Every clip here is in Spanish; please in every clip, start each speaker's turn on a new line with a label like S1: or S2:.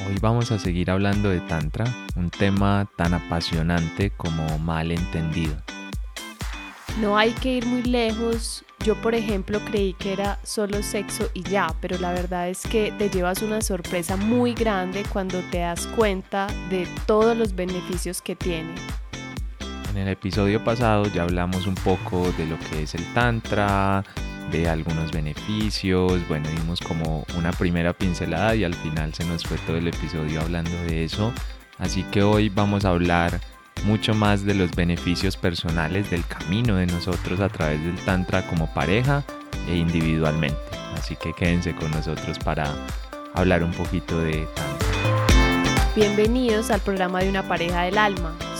S1: Hoy vamos a seguir hablando de Tantra, un tema tan apasionante como mal entendido.
S2: No hay que ir muy lejos. Yo, por ejemplo, creí que era solo sexo y ya, pero la verdad es que te llevas una sorpresa muy grande cuando te das cuenta de todos los beneficios que tiene.
S1: En el episodio pasado ya hablamos un poco de lo que es el Tantra, de algunos beneficios, bueno, dimos como una primera pincelada y al final se nos fue todo el episodio hablando de eso. Así que hoy vamos a hablar mucho más de los beneficios personales del camino de nosotros a través del Tantra como pareja e individualmente. Así que quédense con nosotros para hablar un poquito de Tantra.
S2: Bienvenidos al programa de una pareja del alma.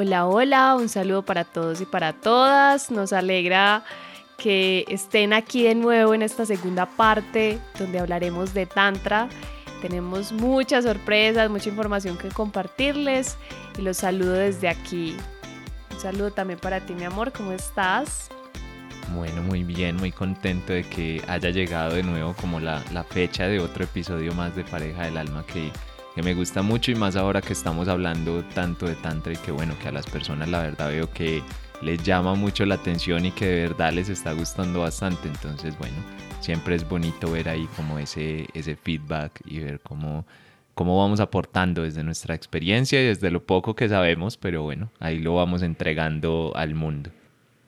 S2: Hola, hola, un saludo para todos y para todas. Nos alegra que estén aquí de nuevo en esta segunda parte donde hablaremos de Tantra. Tenemos muchas sorpresas, mucha información que compartirles y los saludo desde aquí. Un saludo también para ti, mi amor, ¿cómo estás?
S1: Bueno, muy bien, muy contento de que haya llegado de nuevo como la, la fecha de otro episodio más de Pareja del Alma que que me gusta mucho y más ahora que estamos hablando tanto de tantra y que bueno, que a las personas la verdad veo que les llama mucho la atención y que de verdad les está gustando bastante. Entonces, bueno, siempre es bonito ver ahí como ese, ese feedback y ver cómo, cómo vamos aportando desde nuestra experiencia y desde lo poco que sabemos, pero bueno, ahí lo vamos entregando al mundo.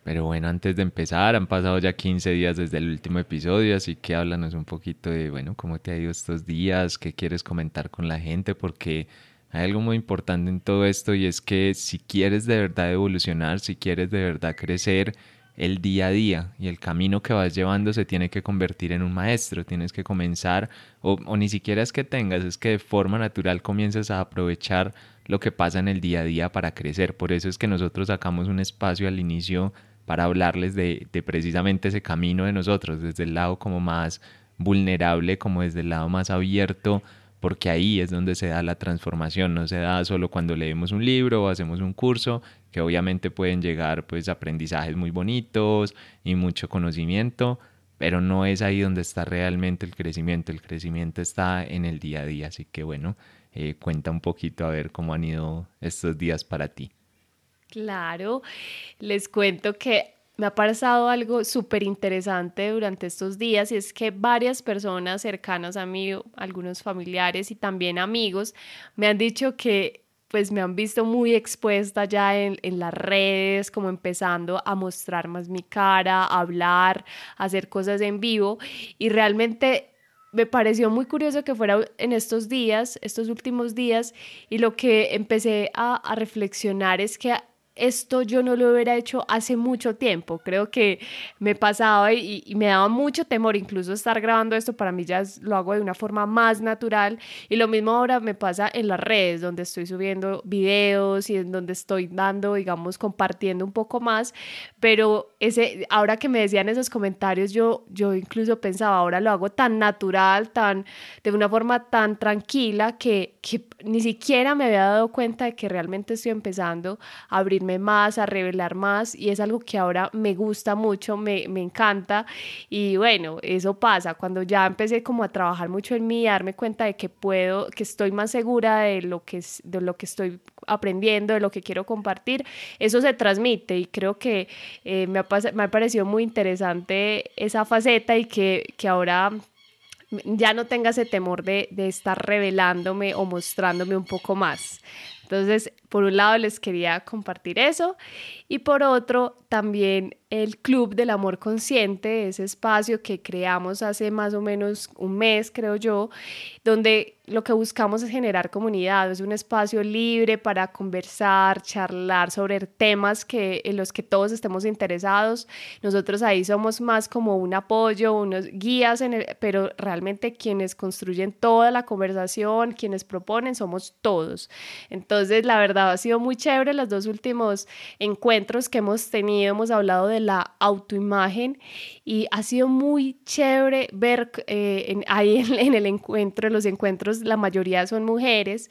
S1: Pero bueno, antes de empezar, han pasado ya 15 días desde el último episodio, así que háblanos un poquito de, bueno, cómo te ha ido estos días, qué quieres comentar con la gente, porque hay algo muy importante en todo esto y es que si quieres de verdad evolucionar, si quieres de verdad crecer, el día a día y el camino que vas llevando se tiene que convertir en un maestro, tienes que comenzar, o, o ni siquiera es que tengas, es que de forma natural comienzas a aprovechar lo que pasa en el día a día para crecer. Por eso es que nosotros sacamos un espacio al inicio para hablarles de, precisamente ese camino de nosotros, desde el lado como más vulnerable, como desde el lado más abierto, porque ahí es donde se da la transformación, no se da solo cuando leemos un libro o hacemos un curso, que obviamente pueden llegar pues aprendizajes muy bonitos y mucho conocimiento, pero no es ahí donde está realmente el crecimiento, el crecimiento está en el día a día, así que bueno, eh, cuenta un poquito a ver cómo han ido estos días para ti.
S2: Claro, les cuento que me ha pasado algo súper interesante durante estos días y es que varias personas cercanas a mí, algunos familiares y también amigos, me han dicho que pues me han visto muy expuesta ya en, las redes, como empezando a mostrar más mi cara, a hablar, a hacer cosas en vivo y realmente me pareció muy curioso que fuera en estos días, estos últimos días, y lo que empecé a, a reflexionar es que esto yo no lo hubiera hecho hace mucho tiempo. Creo que me pasaba y, me daba mucho temor incluso estar grabando esto. Para mí ya lo hago de una forma más natural. Y lo mismo ahora me pasa en las redes, donde estoy subiendo videos y en donde estoy dando, digamos, compartiendo un poco más. Pero ese, ahora que me decían esos comentarios, yo, yo incluso pensaba, ahora lo hago tan natural, tan, de una forma tan tranquila que, que ni siquiera me había dado cuenta de que realmente estoy empezando a abrirme más, a revelar más y es algo que ahora me gusta mucho, me, me encanta. Y bueno, eso pasa. Cuando ya empecé como a trabajar mucho en mí, a darme cuenta de que puedo, que estoy más segura de lo que, de lo que estoy aprendiendo, de lo que quiero compartir, eso se transmite. Y creo que eh, me, ha me ha parecido muy interesante esa faceta y que, que ahora ya no tenga ese temor de, de, estar revelándome o mostrándome un poco más. Entonces, por un lado les quería compartir eso y por otro también el Club del Amor Consciente, ese espacio que creamos hace más o menos un mes, creo yo, donde lo que buscamos es generar comunidad, es un espacio libre para conversar, charlar sobre temas que, en los que todos estemos interesados. Nosotros ahí somos más como un apoyo, unos guías, en pero realmente quienes construyen toda la conversación, quienes proponen, somos todos. Entonces, la verdad ha sido muy chévere los dos últimos encuentros que hemos tenido, hemos hablado de la autoimagen y ha sido muy chévere ver eh, ahí en, el encuentro, en los encuentros, la mayoría son mujeres.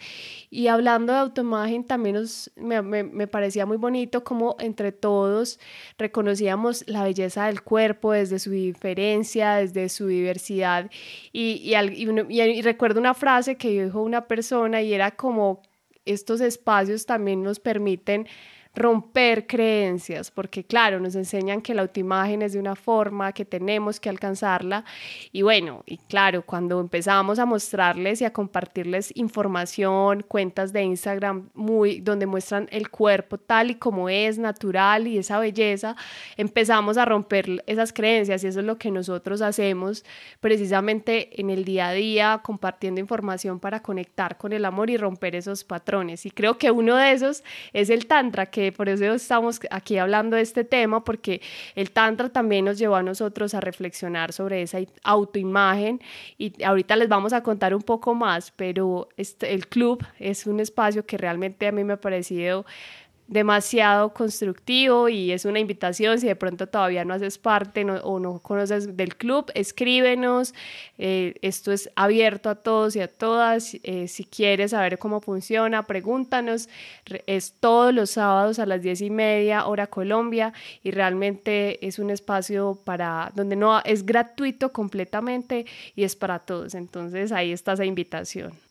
S2: Y hablando de autoimagen, también nos, me, me, parecía muy bonito como entre todos reconocíamos la belleza del cuerpo desde su diferencia, desde su diversidad. Y, y, y recuerdo una frase que dijo una persona y era como estos espacios también nos permiten romper creencias, porque claro, nos enseñan que la autoimagen es de una forma, que tenemos que alcanzarla. Y bueno, y claro, cuando empezamos a mostrarles y a compartirles información, cuentas de Instagram muy donde muestran el cuerpo tal y como es, natural y esa belleza, empezamos a romper esas creencias y eso es lo que nosotros hacemos precisamente en el día a día, compartiendo información para conectar con el amor y romper esos patrones. Y creo que uno de esos es el tantra que por eso estamos aquí hablando de este tema, porque el Tantra también nos llevó a nosotros a reflexionar sobre esa autoimagen y ahorita les vamos a contar un poco más, pero este, el club es un espacio que realmente a mí me ha parecido demasiado constructivo y es una invitación. Si de pronto todavía no haces parte o no conoces del club, escríbenos, eh, esto es abierto a todos y a todas, eh, si quieres saber cómo funciona, pregúntanos, es todos los sábados a las diez y media hora Colombia y realmente es un espacio para donde no es gratuito completamente y es para todos, entonces ahí está esa invitación.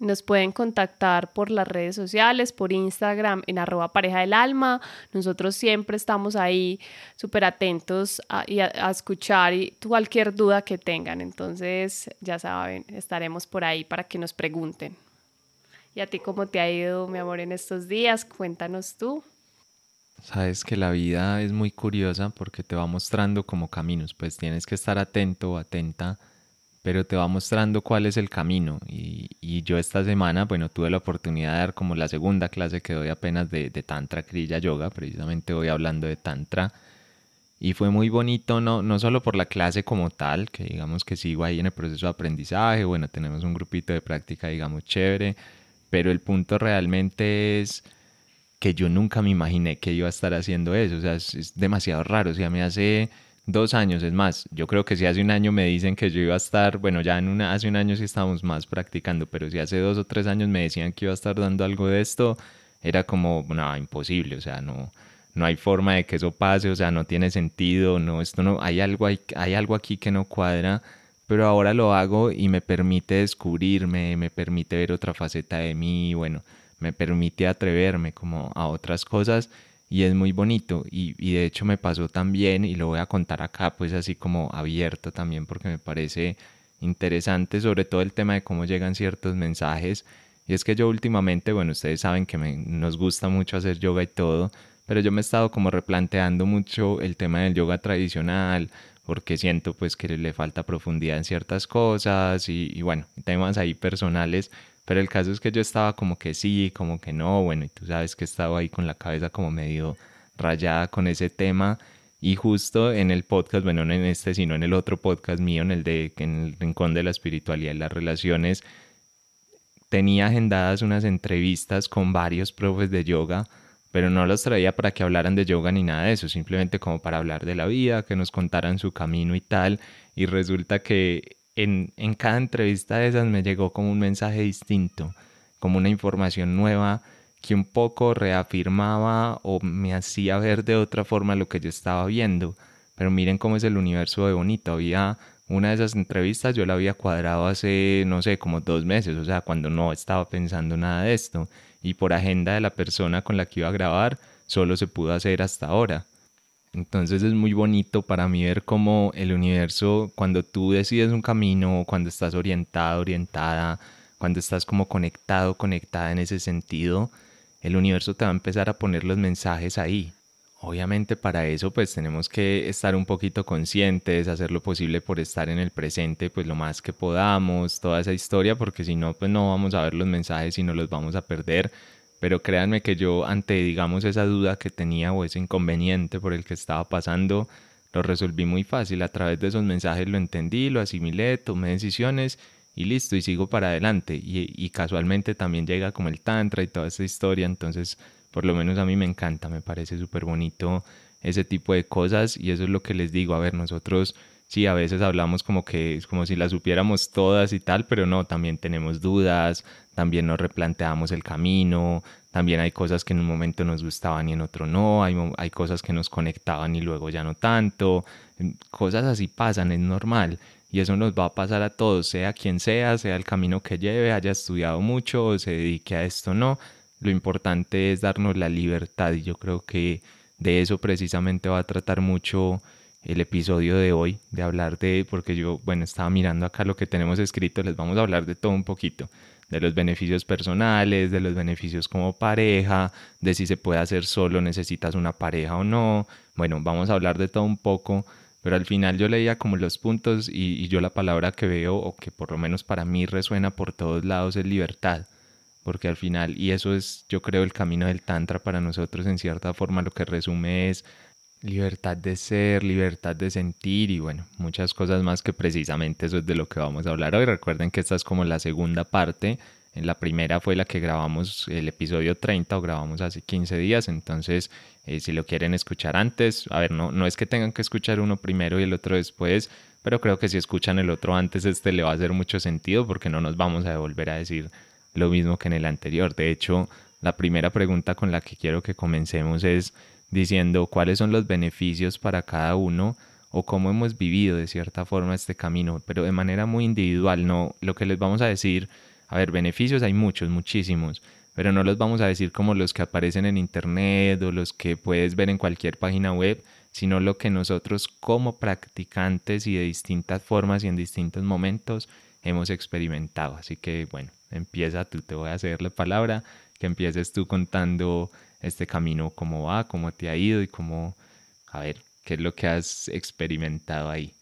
S2: Nos pueden contactar por las redes sociales, por Instagram en arroba pareja del alma. Nosotros siempre estamos ahí súper atentos a, a, escuchar y cualquier duda que tengan. Entonces, ya saben, estaremos por ahí para que nos pregunten. ¿Y a ti cómo te ha ido, mi amor, en estos días? Cuéntanos tú.
S1: Sabes que la vida es muy curiosa porque te va mostrando como caminos, pues tienes que estar atento o atenta pero te va mostrando cuál es el camino. Y, yo esta semana, bueno, tuve la oportunidad de dar como la segunda clase que doy apenas de, Tantra Kriya Yoga, precisamente voy hablando de Tantra. Y fue muy bonito, no, no solo por la clase como tal, que digamos que sigo ahí en el proceso de aprendizaje, bueno, tenemos un grupito de práctica, digamos, chévere, pero el punto realmente es que yo nunca me imaginé que iba a estar haciendo eso, o sea, es, es demasiado raro, o sea, me hace dos años, es más, yo creo que si hace un año me dicen que yo iba a estar, bueno, ya en una, hace un año sí estábamos más practicando, pero si hace dos o tres años me decían que iba a estar dando algo de esto, era como, no, imposible, o sea, no, no hay forma de que eso pase, o sea, no tiene sentido, no, esto no, hay algo, hay, hay algo aquí que no cuadra, pero ahora lo hago y me permite descubrirme, me permite ver otra faceta de mí, bueno, me permite atreverme como a otras cosas y es muy bonito. Y, y, de hecho me pasó también y lo voy a contar acá pues así como abierto también porque me parece interesante sobre todo el tema de cómo llegan ciertos mensajes. Y es que yo últimamente bueno ustedes saben que me, nos gusta mucho hacer yoga y todo pero yo me he estado como replanteando mucho el tema del yoga tradicional porque siento pues que le falta profundidad en ciertas cosas y, y bueno temas ahí personales pero el caso es que yo estaba como que sí, como que no, bueno, y tú sabes que estaba ahí con la cabeza como medio rayada con ese tema. Y justo en el podcast, bueno, no en este, sino en el otro podcast mío, en el de en el Rincón de la Espiritualidad y las Relaciones, tenía agendadas unas entrevistas con varios profes de yoga, pero no los traía para que hablaran de yoga ni nada de eso, simplemente como para hablar de la vida, que nos contaran su camino y tal. Y resulta que en, cada entrevista de esas me llegó como un mensaje distinto, como una información nueva que un poco reafirmaba o me hacía ver de otra forma lo que yo estaba viendo. Pero miren cómo es el universo de bonito. Había una de esas entrevistas, yo la había cuadrado hace, no sé, como dos meses, o sea, cuando no estaba pensando nada de esto. Y por agenda de la persona con la que iba a grabar, solo se pudo hacer hasta ahora. Entonces es muy bonito para mí ver cómo el universo, cuando tú decides un camino, cuando estás orientado, orientada, cuando estás como conectado, conectada en ese sentido, el universo te va a empezar a poner los mensajes ahí. Obviamente para eso pues tenemos que estar un poquito conscientes, hacer lo posible por estar en el presente pues lo más que podamos, toda esa historia, porque si no pues no vamos a ver los mensajes y no los vamos a perder. Pero créanme que yo ante digamos esa duda que tenía o ese inconveniente por el que estaba pasando, lo resolví muy fácil. A través de esos mensajes lo entendí, lo asimilé, tomé decisiones y listo, y sigo para adelante. Y, y casualmente también llega como el tantra y toda esa historia, entonces por lo menos a mí me encanta, me parece súper bonito ese tipo de cosas y eso es lo que les digo, a ver, nosotros sí, a veces hablamos como que es como si las supiéramos todas y tal, pero no, también tenemos dudas, también nos replanteamos el camino, también hay cosas que en un momento nos gustaban y en otro no, hay, hay cosas que nos conectaban y luego ya no tanto, cosas así pasan, es normal. Y eso nos va a pasar a todos, sea quien sea, sea el camino que lleve, haya estudiado mucho o se dedique a esto no, lo importante es darnos la libertad y yo creo que de eso precisamente va a tratar mucho el episodio de hoy, de hablar de, porque yo, bueno, estaba mirando acá lo que tenemos escrito, les vamos a hablar de todo un poquito, de los beneficios personales, de los beneficios como pareja, de si se puede hacer solo, necesitas una pareja o no, bueno, vamos a hablar de todo un poco, pero al final yo leía como los puntos y, y yo la palabra que veo, o que por lo menos para mí resuena por todos lados, es libertad porque al final, y eso es yo creo el camino del Tantra para nosotros en cierta forma, lo que resume es libertad de ser, libertad de sentir y bueno, muchas cosas más que precisamente eso es de lo que vamos a hablar hoy. Recuerden que esta es como la segunda parte. En la primera fue la que grabamos el episodio 30 o grabamos hace 15 días, entonces eh, si lo quieren escuchar antes, a ver, no, no es que tengan que escuchar uno primero y el otro después, pero creo que si escuchan el otro antes, este le va a hacer mucho sentido porque no nos vamos a devolver a decir lo mismo que en el anterior. De hecho, la primera pregunta con la que quiero que comencemos es diciendo cuáles son los beneficios para cada uno o cómo hemos vivido de cierta forma este camino, pero de manera muy individual, no lo que les vamos a decir, a ver, beneficios hay muchos, muchísimos, pero no los vamos a decir como los que aparecen en internet o los que puedes ver en cualquier página web, sino lo que nosotros como practicantes y de distintas formas y en distintos momentos hemos experimentado. Así que bueno, empieza tú, te voy a hacer la palabra, que empieces tú contando este camino, cómo va, cómo te ha ido y cómo, a ver, qué es lo que has experimentado ahí.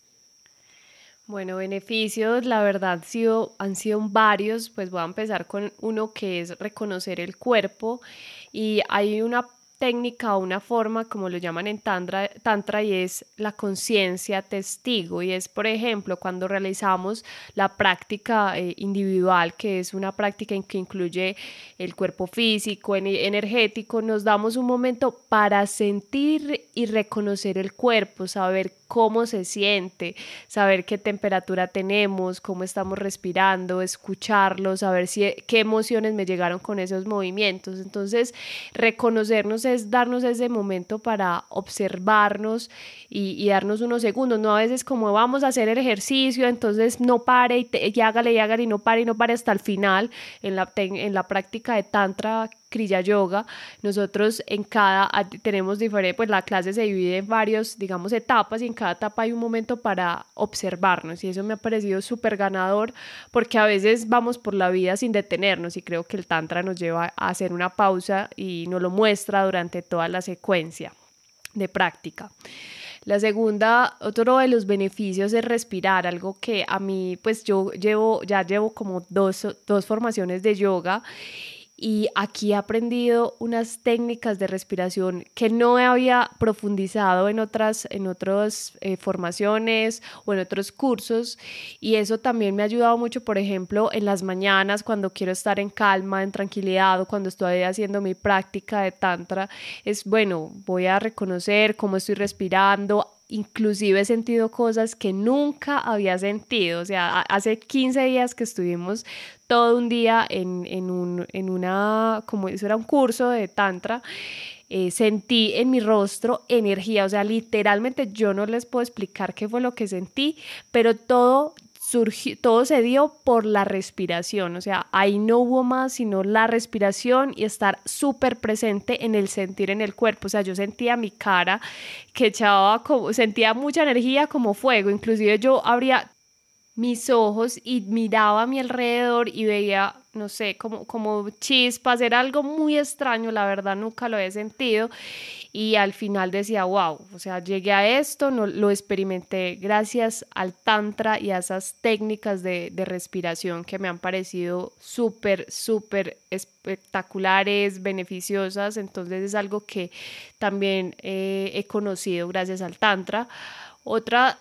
S2: Bueno, beneficios, la verdad sido, han sido varios, pues voy a empezar con uno que es reconocer el cuerpo y hay una técnica o una forma, como lo llaman en tantra, tantra y es la conciencia testigo. Y es, por ejemplo, cuando realizamos la práctica eh, individual, que es una práctica en que incluye el cuerpo físico, energético, nos damos un momento para sentir y reconocer el cuerpo, saber cómo se siente, saber qué temperatura tenemos, cómo estamos respirando, escucharlo, saber si, qué emociones me llegaron con esos movimientos. Entonces, reconocernos es darnos ese momento para observarnos y, darnos unos segundos, no a veces como vamos a hacer el ejercicio, entonces no pare y, y hágale y hágale y no pare y no pare hasta el final en la, en la práctica de Tantra Kriya Yoga, nosotros en cada, tenemos diferente, pues la clase se divide en varios, digamos, etapas y en cada etapa hay un momento para observarnos y eso me ha parecido súper ganador porque a veces vamos por la vida sin detenernos y creo que el Tantra nos lleva a hacer una pausa y nos lo muestra durante toda la secuencia de práctica. La segunda, otro de los beneficios es respirar, algo que a mí, pues yo llevo, ya llevo como dos, dos formaciones de yoga y aquí he aprendido unas técnicas de respiración que no había profundizado en otras, en otras eh, formaciones o en otros cursos y eso también me ha ayudado mucho, por ejemplo, en las mañanas cuando quiero estar en calma, en tranquilidad o cuando estoy haciendo mi práctica de tantra, es bueno, voy a reconocer cómo estoy respirando, inclusive he sentido cosas que nunca había sentido. O sea, hace 15 días que estuvimos todo un día en, en, un, en una, como eso era un curso de tantra, eh, sentí en mi rostro energía, o sea, literalmente yo no les puedo explicar qué fue lo que sentí, pero todo surgió, todo se dio por la respiración, o sea, ahí no hubo más sino la respiración y estar súper presente en el sentir en el cuerpo, o sea, yo sentía mi cara que echaba como, sentía mucha energía como fuego, inclusive yo abría mis ojos y miraba a mi alrededor y veía no sé, como, como chispa, hacer algo muy extraño, la verdad nunca lo he sentido y al final decía, wow, o sea, llegué a esto, no, lo experimenté gracias al tantra y a esas técnicas de, de respiración que me han parecido súper, súper espectaculares, beneficiosas, entonces es algo que también eh, he conocido gracias al tantra. Otra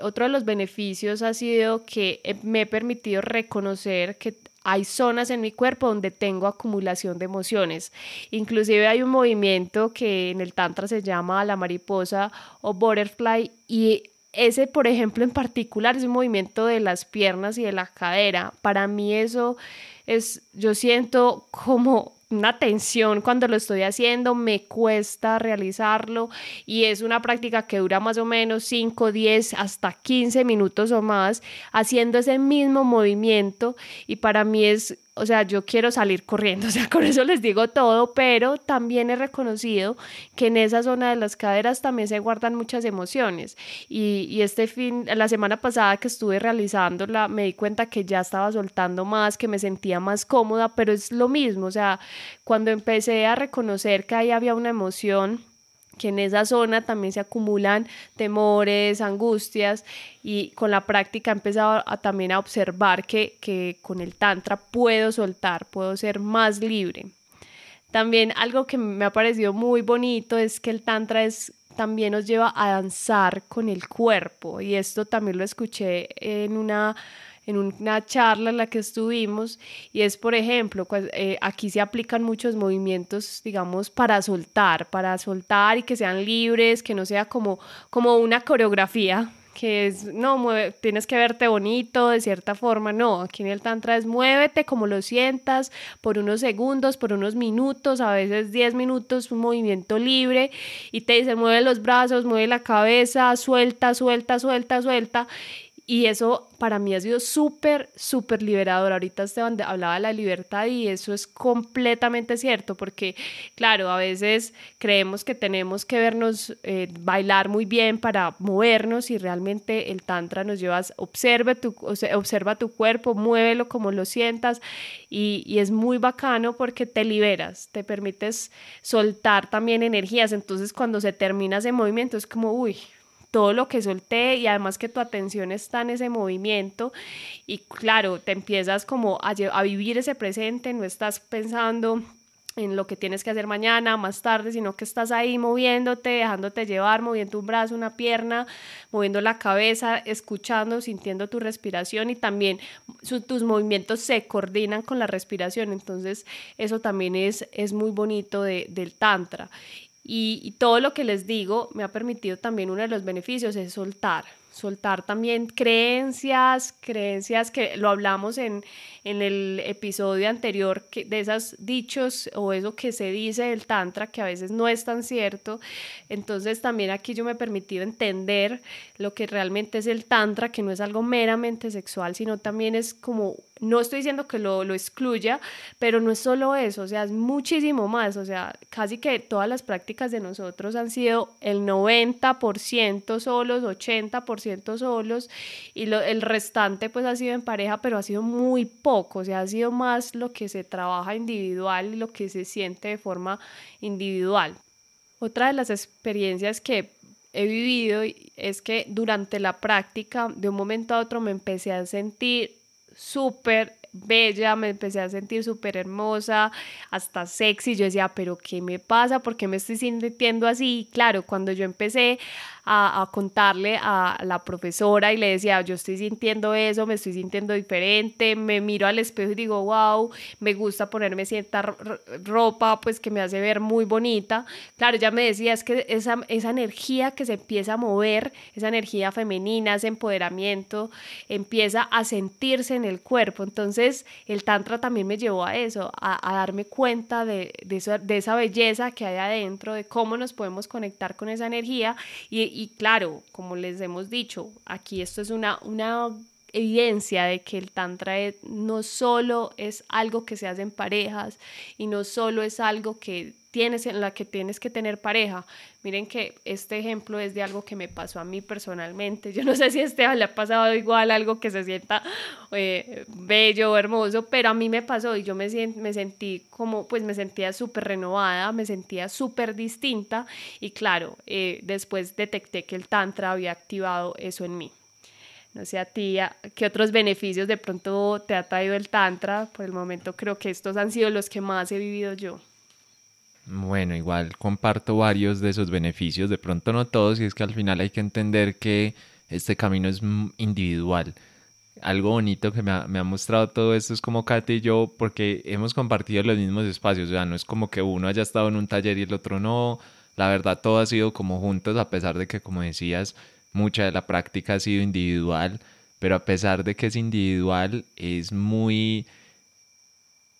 S2: otro de los beneficios ha sido que eh, me he permitido reconocer que hay zonas en mi cuerpo donde tengo acumulación de emociones. Inclusive hay un movimiento que en el tantra se llama la mariposa o butterfly y ese, por ejemplo, en particular es un movimiento de las piernas y de la cadera. Para mí eso es, yo siento como una tensión cuando lo estoy haciendo, me cuesta realizarlo y es una práctica que dura más o menos 5, 10, hasta 15 minutos o más haciendo ese mismo movimiento y para mí es o sea, yo quiero salir corriendo, o sea, con eso les digo todo, pero también he reconocido que en esa zona de las caderas también se guardan muchas emociones. Y, y este fin, la semana pasada que estuve realizándola, me di cuenta que ya estaba soltando más, que me sentía más cómoda, pero es lo mismo, o sea, cuando empecé a reconocer que ahí había una emoción, que en esa zona también se acumulan temores, angustias y con la práctica he empezado también a observar que, que con el tantra puedo soltar, puedo ser más libre. También algo que me ha parecido muy bonito es que el tantra es también nos lleva a danzar con el cuerpo y esto también lo escuché en una en una charla en la que estuvimos y es, por ejemplo, eh, aquí se aplican muchos movimientos, digamos, para soltar, para soltar y que sean libres, que no sea como, como una coreografía, que es, no, mueve, tienes que verte bonito de cierta forma, no, aquí en el Tantra es muévete como lo sientas por unos segundos, por unos minutos, a veces 10 minutos, un movimiento libre y te dice mueve los brazos, mueve la cabeza, suelta, suelta, suelta, suelta y eso para mí ha sido súper, súper liberador. Ahorita Esteban hablaba de la libertad y eso es completamente cierto, porque claro, a veces creemos que tenemos que vernos eh, bailar muy bien para movernos y realmente el tantra nos lleva a observe tu, observa tu cuerpo, muévelo como lo sientas y, y es muy bacano porque te liberas, te permites soltar también energías. Entonces cuando se termina ese movimiento es como, uy, todo lo que solté y además que tu atención está en ese movimiento y claro, te empiezas como a, vivir ese presente, no estás pensando en lo que tienes que hacer mañana, más tarde, sino que estás ahí moviéndote, dejándote llevar, moviendo un brazo, una pierna, moviendo la cabeza, escuchando, sintiendo tu respiración y también tus movimientos se coordinan con la respiración. Entonces, eso también es, es muy bonito de, del Tantra. Y, todo lo que les digo me ha permitido también uno de los beneficios es soltar, soltar también creencias, creencias que lo hablamos en, en el episodio anterior que, de esos dichos o eso que se dice del tantra que a veces no es tan cierto. Entonces también aquí yo me he permitido entender lo que realmente es el tantra, que no es algo meramente sexual, sino también es como, no estoy diciendo que lo, lo excluya, pero no es solo eso, o sea, es muchísimo más, o sea, casi que todas las prácticas de nosotros han sido el 90% solos, 80% solos y lo, el restante pues ha sido en pareja, pero ha sido muy poco o sea, ha sido más lo que se trabaja individual y lo que se siente de forma individual. Otra de las experiencias que he vivido es que durante la práctica, de un momento a otro, me empecé a sentir súper bella, me empecé a sentir súper hermosa, hasta sexy. Yo decía, pero ¿qué me pasa? ¿Por qué me estoy sintiendo así? claro, cuando yo empecé a, contarle a la profesora y le decía, yo estoy sintiendo eso, me estoy sintiendo diferente, me miro al espejo y digo, wow, me gusta ponerme cierta ropa, pues que me hace ver muy bonita. Claro, ya me decía, es que esa, esa energía que se empieza a mover, esa energía femenina, ese empoderamiento, empieza a sentirse en el cuerpo. Entonces, el Tantra también me llevó a eso, a, darme cuenta de, de, de esa belleza que hay adentro, de cómo nos podemos conectar con esa energía y, y claro, como les hemos dicho, aquí esto es una, una evidencia de que el tantra no solo es algo que se hace en parejas y no solo es algo que tienes en la que tienes que tener pareja. Miren que este ejemplo es de algo que me pasó a mí personalmente. Yo no sé si a Esteban le ha pasado igual algo que se sienta eh, bello o hermoso, pero a mí me pasó y yo me, me sentí como, pues me sentía súper renovada, me sentía súper distinta y claro, eh, después detecté que el tantra había activado eso en mí. No sé a ti, ¿qué otros beneficios de pronto te ha traído el Tantra? Por el momento creo que estos han sido los que más he vivido yo.
S1: Bueno, igual comparto varios de esos beneficios, de pronto no todos, y es que al final hay que entender que este camino es individual. Algo bonito que me ha, me ha mostrado todo esto es como Katy y yo, porque hemos compartido los mismos espacios, o sea, no es como que uno haya estado en un taller y el otro no, la verdad todo ha sido como juntos, a pesar de que, como decías, mucha de la práctica ha sido individual, pero a pesar de que es individual, es muy...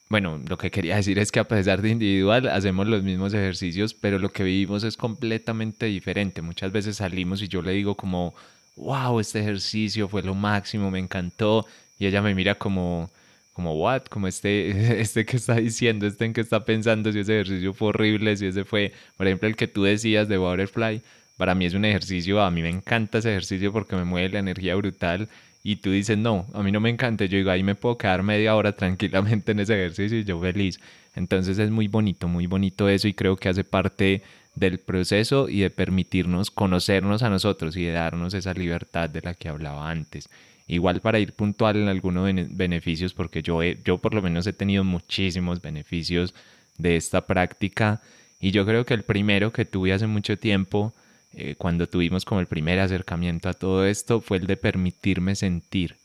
S1: Bueno, lo que quería decir es que a pesar de individual hacemos los mismos ejercicios, pero lo que vivimos es completamente diferente. Muchas veces salimos y yo le digo como, wow, este ejercicio fue lo máximo, me encantó, y ella me mira como, como, what, como este, este que está diciendo, este en que está pensando, si ese ejercicio fue horrible, si ese fue, por ejemplo, el que tú decías de Butterfly, para mí es un ejercicio, a mí me encanta ese ejercicio porque me mueve la energía brutal y tú dices, no, a mí no me encanta, yo digo, ahí me puedo quedar media hora tranquilamente en ese ejercicio y yo feliz. Entonces es muy bonito, muy bonito eso y creo que hace parte del proceso y de permitirnos conocernos a nosotros y de darnos esa libertad de la que hablaba antes. Igual para ir puntual en algunos beneficios, porque yo, yo por lo menos he tenido muchísimos beneficios de esta práctica y yo creo que el primero que tuve hace mucho tiempo eh, cuando tuvimos como el primer acercamiento a todo esto fue el de permitirme sentir,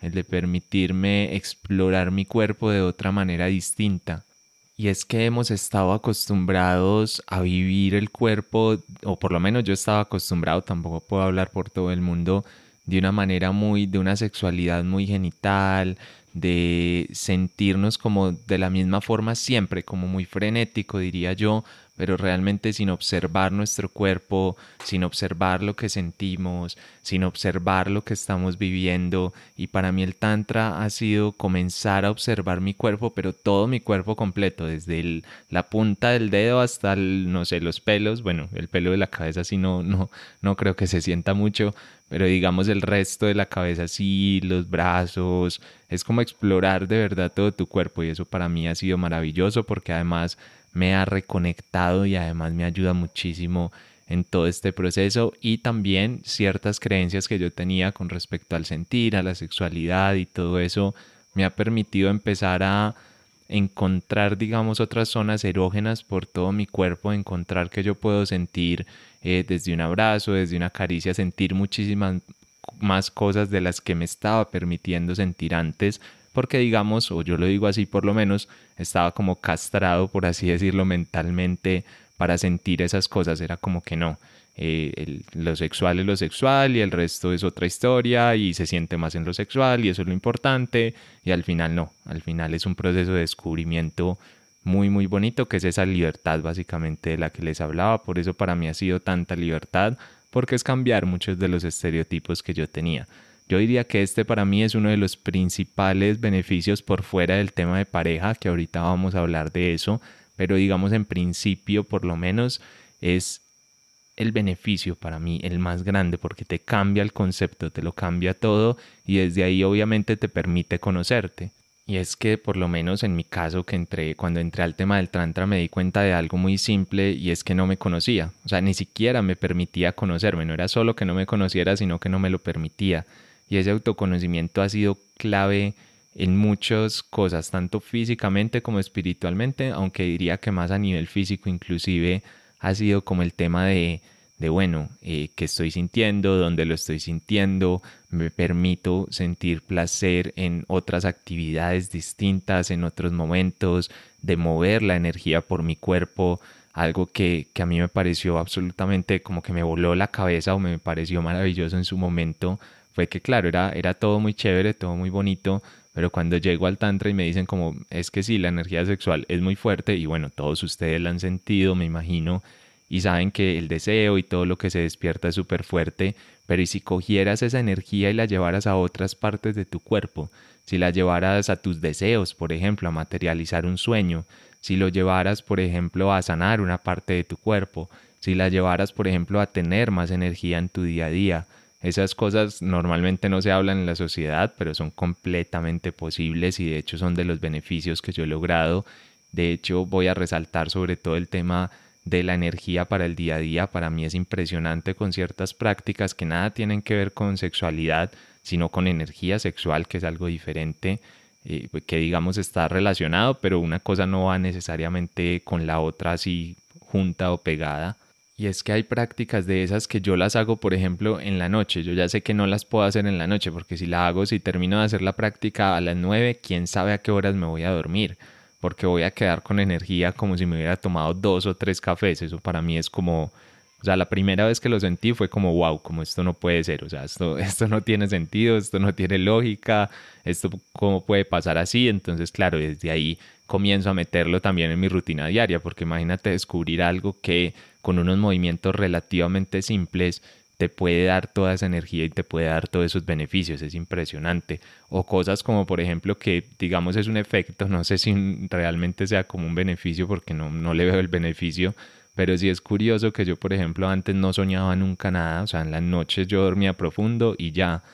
S1: el de permitirme explorar mi cuerpo de otra manera distinta. Y es que hemos estado acostumbrados a vivir el cuerpo, o por lo menos yo estaba acostumbrado, tampoco puedo hablar por todo el mundo, de una manera muy, de una sexualidad muy genital, de sentirnos como de la misma forma siempre, como muy frenético, diría yo, pero realmente sin observar nuestro cuerpo, sin observar lo que sentimos, sin observar lo que estamos viviendo. Y para mí el Tantra ha sido comenzar a observar mi cuerpo, pero todo mi cuerpo completo, desde la punta del dedo hasta, no sé, los pelos. Bueno, el pelo de la cabeza sí no, no, no creo que se sienta mucho, pero digamos el resto de la cabeza sí, los brazos. Es como explorar de verdad todo tu cuerpo y eso para mí ha sido maravilloso porque además me ha reconectado y además me ayuda muchísimo en todo este proceso y también ciertas creencias que yo tenía con respecto al sentir, a la sexualidad y todo eso me ha permitido empezar a encontrar, digamos, otras zonas erógenas por todo mi cuerpo, encontrar que yo puedo sentir eh, desde un abrazo, desde una caricia, sentir muchísimas más cosas de las que me estaba permitiendo sentir antes porque digamos, o yo lo digo así por lo menos, estaba como castrado, por así decirlo, mentalmente para sentir esas cosas, era como que no, eh, lo sexual es lo sexual y el resto es otra historia y se siente más en lo sexual y eso es lo importante. Y al final no, al final es un proceso de descubrimiento muy muy bonito que es esa libertad básicamente de la que les hablaba, por eso para mí ha sido tanta libertad porque es cambiar muchos de los estereotipos que yo tenía. Yo diría que este para mí es uno de los principales beneficios por fuera del tema de pareja, que ahorita vamos a hablar de eso, pero digamos en principio por lo menos es el beneficio para mí el más grande porque te cambia el concepto, te lo cambia todo y desde ahí obviamente te permite conocerte. Y es que por lo menos en mi caso que entré, cuando entré al tema del Tantra me di cuenta de algo muy simple y es que no me conocía. O sea, ni siquiera me permitía conocerme. No era solo que no me conociera, sino que no me lo permitía. Y ese autoconocimiento ha sido clave en muchas cosas, tanto físicamente como espiritualmente, aunque diría que más a nivel físico inclusive ha sido como el tema de, de bueno, eh, qué estoy sintiendo, dónde lo estoy sintiendo, me permito sentir placer en otras actividades distintas, en otros momentos, de mover la energía por mi cuerpo, algo que, que a mí me pareció absolutamente como que me voló la cabeza o me pareció maravilloso en su momento fue que claro, era, era todo muy chévere, todo muy bonito, pero cuando llego al tantra y me dicen como es que sí, la energía sexual es muy fuerte y bueno, todos ustedes la han sentido, me imagino, y saben que el deseo y todo lo que se despierta es súper fuerte, pero ¿y si cogieras esa energía y la llevaras a otras partes de tu cuerpo? Si la llevaras a tus deseos, por ejemplo, a materializar un sueño, si lo llevaras, por ejemplo, a sanar una parte de tu cuerpo, si la llevaras, por ejemplo, a tener más energía en tu día a día. Esas cosas normalmente no se hablan en la sociedad, pero son completamente posibles y de hecho son de los beneficios que yo he logrado. De hecho, voy a resaltar sobre todo el tema de la energía para el día a día. Para mí es impresionante con ciertas prácticas que nada tienen que ver con sexualidad, sino con energía sexual, que es algo diferente, eh, que digamos está relacionado, pero una cosa no va necesariamente con la otra así junta o pegada. Y es que hay prácticas de esas que yo las hago, por ejemplo, en la noche. Yo ya sé que no las puedo hacer en la noche, porque si la hago, si termino de hacer la práctica a las 9, quién sabe a qué horas me voy a dormir porque voy a quedar con energía como si me hubiera tomado dos o tres cafés. Eso para mí es como, o sea, la primera vez que lo sentí fue como, wow, como esto no puede ser, o sea, esto, esto no tiene sentido, esto no tiene lógica, esto cómo puede pasar así. Entonces, claro, desde ahí comienzo a meterlo también en mi rutina diaria, porque imagínate descubrir algo que con unos movimientos relativamente simples te puede dar toda esa energía y te puede dar todos esos beneficios, es impresionante. O cosas como por ejemplo que digamos es un efecto, no sé si realmente sea como un beneficio porque no, no le veo el beneficio, pero sí es curioso que yo por ejemplo antes no soñaba nunca nada, o sea, en las noches yo dormía profundo y ya,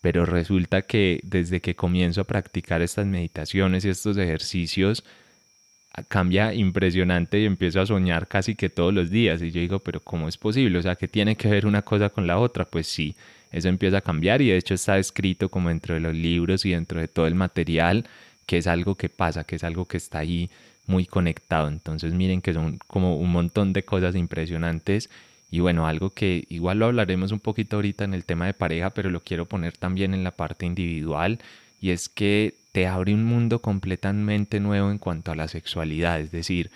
S1: pero resulta que desde que comienzo a practicar estas meditaciones y estos ejercicios, cambia impresionante y empiezo a soñar casi que todos los días. Y yo digo, pero ¿cómo es posible? O sea, ¿qué tiene que ver una cosa con la otra? Pues sí, eso empieza a cambiar y de hecho está escrito como dentro de los libros y dentro de todo el material, que es algo que pasa, que es algo que está ahí muy conectado. Entonces miren que son como un montón de cosas impresionantes. Y bueno, algo que igual lo hablaremos un poquito ahorita en el tema de pareja, pero lo quiero poner también en la parte individual. Y es que te abre un mundo completamente nuevo en cuanto a la sexualidad. Es decir,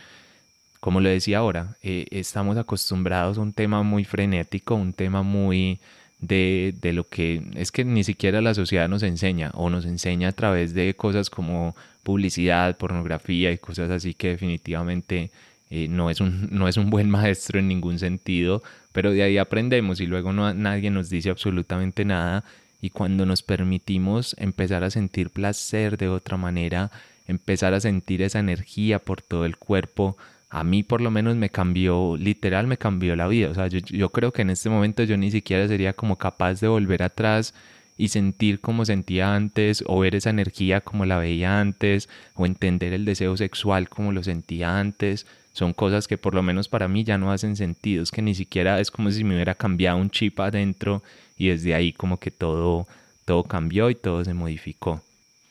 S1: como lo decía ahora, eh, estamos acostumbrados a un tema muy frenético, un tema muy de, de, lo que es que ni siquiera la sociedad nos enseña o nos enseña a través de cosas como publicidad, pornografía y cosas así que definitivamente eh, no, es un, no es un buen maestro en ningún sentido, pero de ahí aprendemos y luego no, nadie nos dice absolutamente nada y cuando nos permitimos empezar a sentir placer de otra manera, empezar a sentir esa energía por todo el cuerpo, a mí por lo menos me cambió, literal me cambió la vida. O sea, yo, creo que en este momento yo ni siquiera sería como capaz de volver atrás y sentir como sentía antes, o ver esa energía como la veía antes, o entender el deseo sexual como lo sentía antes. Son cosas que por lo menos para mí ya no hacen sentido. Es que ni siquiera es como si me hubiera cambiado un chip adentro y desde ahí como que todo, todo cambió y todo se modificó.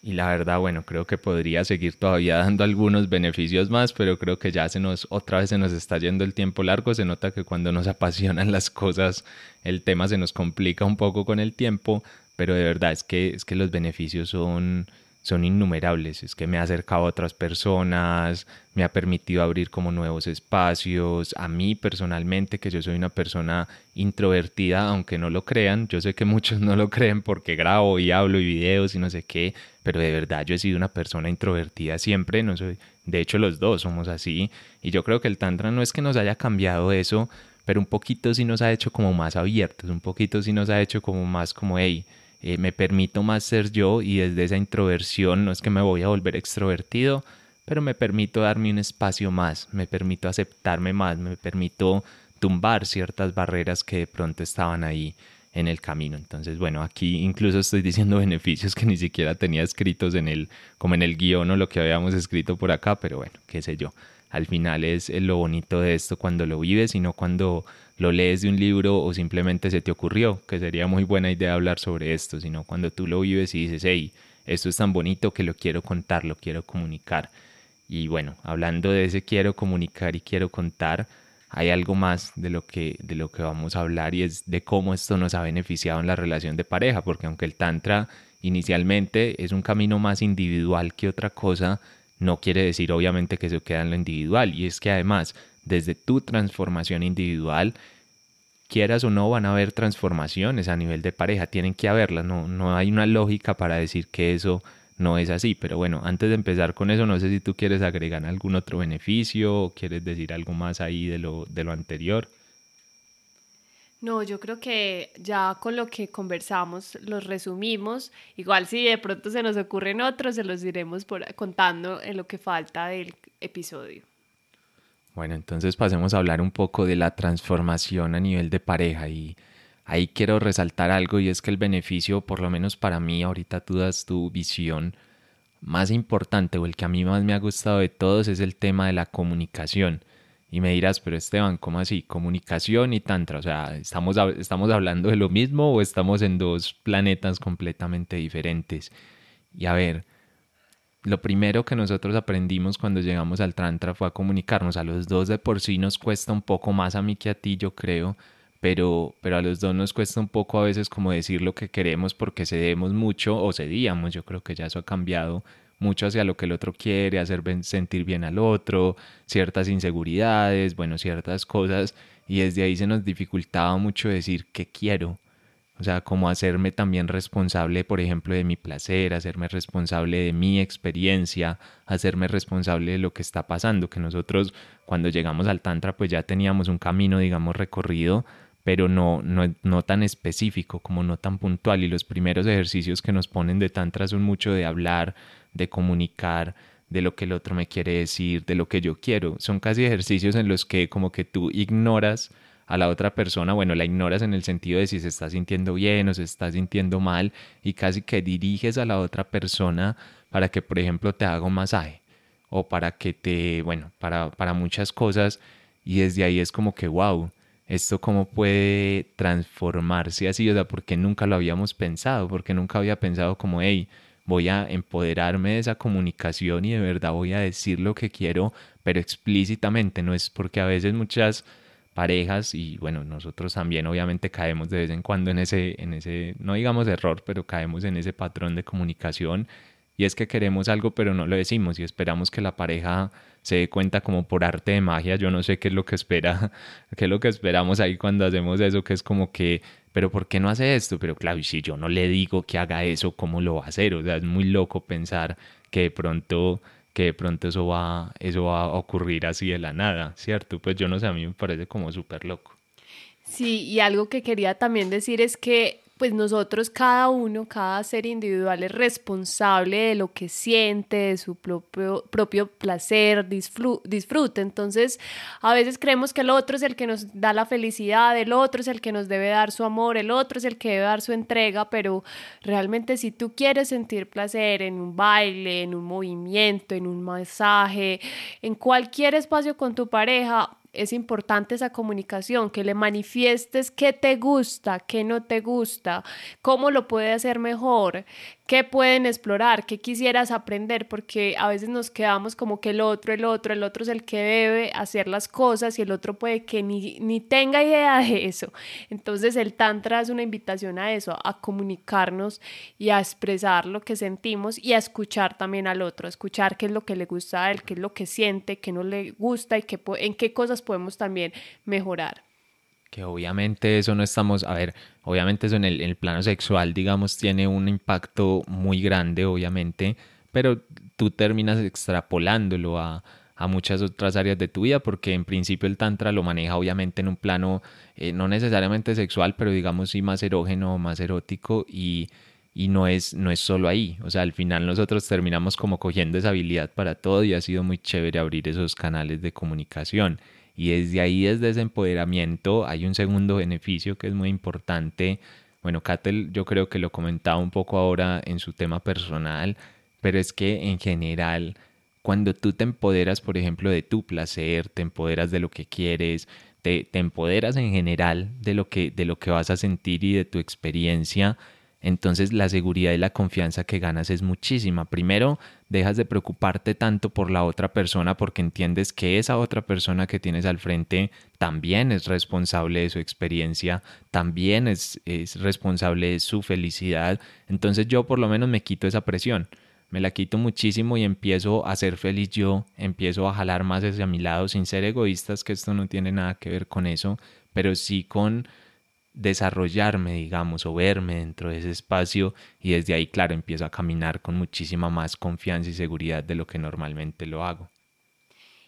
S1: Y la verdad, bueno, creo que podría seguir todavía dando algunos beneficios más, pero creo que ya se nos, otra vez se nos está yendo el tiempo largo. Se nota que cuando nos apasionan las cosas, el tema se nos complica un poco con el tiempo, pero de verdad es que, es que los beneficios son, son innumerables. Es que me ha acercado a otras personas, me ha permitido abrir como nuevos espacios. A mí personalmente, que yo soy una persona introvertida, aunque no lo crean, yo sé que muchos no lo creen porque grabo y hablo y videos y no sé qué, pero de verdad yo he sido una persona introvertida siempre, no soy, de hecho los dos somos así y yo creo que el tantra no es que nos haya cambiado eso, pero un poquito sí nos ha hecho como más abiertos, un poquito sí nos ha hecho como más como, hey, eh, me permito más ser yo y desde esa introversión no es que me voy a volver extrovertido, pero me permito darme un espacio más, me permito aceptarme más, me permito tumbar ciertas barreras que de pronto estaban ahí en el camino. Entonces, bueno, aquí incluso estoy diciendo beneficios que ni siquiera tenía escritos en el, como en el guion o lo que habíamos escrito por acá, pero bueno, qué sé yo. Al final es lo bonito de esto cuando lo vives y no cuando lo lees de un libro o simplemente se te ocurrió, que sería muy buena idea hablar sobre esto, sino cuando tú lo vives y dices, hey, esto es tan bonito que lo quiero contar, lo quiero comunicar. Y bueno, hablando de ese quiero comunicar y quiero contar, hay algo más de lo que de lo que vamos a hablar y es de cómo esto nos ha beneficiado en la relación de pareja, porque aunque el tantra inicialmente es un camino más individual que otra cosa, no quiere decir obviamente que se queda en lo individual y es que además desde tu transformación individual, quieras o no, van a haber transformaciones a nivel de pareja, tienen que haberlas, no, no hay una lógica para decir que eso no es así. Pero bueno, antes de empezar con eso, no sé si tú quieres agregar algún otro beneficio o quieres decir algo más ahí de lo, de lo anterior.
S2: No, yo creo que ya con lo que conversamos los resumimos. Igual si de pronto se nos ocurren otros, se los iremos por, contando en lo que falta del episodio.
S1: Bueno, entonces pasemos a hablar un poco de la transformación a nivel de pareja y ahí quiero resaltar algo y es que el beneficio, por lo menos para mí, ahorita tú das tu visión más importante o el que a mí más me ha gustado de todos es el tema de la comunicación. Y me dirás, pero Esteban, ¿cómo así? Comunicación y tantra, o sea, ¿estamos, ¿estamos hablando de lo mismo o estamos en dos planetas completamente diferentes? Y a ver, lo primero que nosotros aprendimos cuando llegamos al tantra fue a comunicarnos. A los dos de por sí nos cuesta un poco más a mí que a ti, yo creo, pero, pero a los dos nos cuesta un poco a veces como decir lo que queremos porque cedemos mucho o cedíamos, yo creo que ya eso ha cambiado mucho hacia lo que el otro quiere, hacer sentir bien al otro, ciertas inseguridades, bueno, ciertas cosas, y desde ahí se nos dificultaba mucho decir qué quiero. O sea, como hacerme también responsable, por ejemplo, de mi placer, hacerme responsable de mi experiencia, hacerme responsable de lo que está pasando, que nosotros cuando llegamos al Tantra pues ya teníamos un camino, digamos, recorrido, pero no, no, no, tan específico, como no tan puntual. Y los primeros ejercicios que nos ponen de Tantra son mucho de hablar, de comunicar, de lo que el otro me quiere decir, de lo que yo quiero. Son casi ejercicios en los que como que tú ignoras a la otra persona, bueno, la ignoras en el sentido de si se está sintiendo bien o se está sintiendo mal y casi que diriges a la otra persona para que, por ejemplo, te haga un masaje o para que te, bueno, para, para muchas cosas y desde ahí es como que, wow, esto cómo puede transformarse así, o sea, porque nunca lo habíamos pensado, porque nunca había pensado como, hey, voy a empoderarme de esa comunicación y de verdad voy a decir lo que quiero, pero explícitamente, no es porque a veces muchas parejas y bueno, nosotros también obviamente caemos de vez en cuando en ese, en ese, no digamos error, pero caemos en ese patrón de comunicación y es que queremos algo pero no lo decimos y esperamos que la pareja se dé cuenta como por arte de magia, yo no sé qué es lo que espera, qué es lo que esperamos ahí cuando hacemos eso, que es como que, pero ¿por qué no hace esto? Pero claro, y si yo no le digo que haga eso, ¿cómo lo va a hacer? O sea, es muy loco pensar que de pronto que de pronto eso va, eso va a ocurrir así de la nada, ¿cierto? Pues yo no sé, a mí me parece como súper loco.
S2: Sí, y algo que quería también decir es que pues nosotros cada uno, cada ser individual es responsable de lo que siente, de su propio, propio placer, disfrute. Entonces, a veces creemos que el otro es el que nos da la felicidad, el otro es el que nos debe dar su amor, el otro es el que debe dar su entrega, pero realmente si tú quieres sentir placer en un baile, en un movimiento, en un masaje, en cualquier espacio con tu pareja, es importante esa comunicación, que le manifiestes qué te gusta, qué no te gusta, cómo lo puede hacer mejor, qué pueden explorar, qué quisieras aprender, porque a veces nos quedamos como que el otro, el otro, el otro es el que debe hacer las cosas y el otro puede que ni, ni tenga idea de eso. Entonces el Tantra es una invitación a eso, a comunicarnos y a expresar lo que sentimos y a escuchar también al otro, a escuchar qué es lo que le gusta a él, qué es lo que siente, qué no le gusta y qué, en qué cosas podemos también mejorar
S1: que obviamente eso no estamos, a ver, obviamente eso en el, plano sexual, digamos, tiene un impacto muy grande, obviamente, pero tú terminas extrapolándolo a, muchas otras áreas de tu vida, porque en principio el tantra lo maneja obviamente en un plano eh, no necesariamente sexual, pero digamos sí más erógeno, más erótico y, y, no, es, no es solo ahí, o sea, al final nosotros terminamos como cogiendo esa habilidad para todo y ha sido muy chévere abrir esos canales de comunicación. Y desde ahí, desde ese empoderamiento, hay un segundo beneficio que es muy importante. Bueno, Catel yo creo que lo comentaba un poco ahora en su tema personal, pero es que en general, cuando tú te empoderas, por ejemplo, de tu placer, te empoderas de lo que quieres, te, te empoderas en general de lo, que, de lo que vas a sentir y de tu experiencia, entonces la seguridad y la confianza que ganas es muchísima. Primero, dejas de preocuparte tanto por la otra persona porque entiendes que esa otra persona que tienes al frente también es responsable de su experiencia, también es, es responsable de su felicidad. Entonces yo por lo menos me quito esa presión me la quito muchísimo y empiezo a ser feliz yo, empiezo a jalar más hacia mi lado sin ser egoístas, que esto no tiene nada que ver con eso, pero sí con desarrollarme, digamos, o verme dentro de ese espacio y desde ahí, claro, empiezo a caminar con muchísima más confianza y seguridad de lo que normalmente lo hago.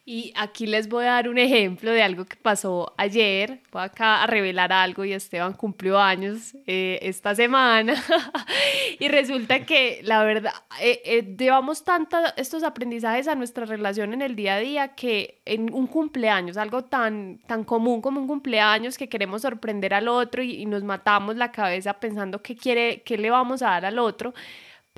S2: Y aquí les voy a dar un ejemplo de algo que pasó ayer. Voy acá a revelar algo y Esteban cumplió años eh, esta semana. y resulta que la verdad, eh, eh, llevamos tantos estos aprendizajes a nuestra relación en el día a día que en un cumpleaños, algo tan, tan común como un cumpleaños que queremos sorprender al otro y, y nos matamos la cabeza pensando qué quiere, qué le vamos a dar al otro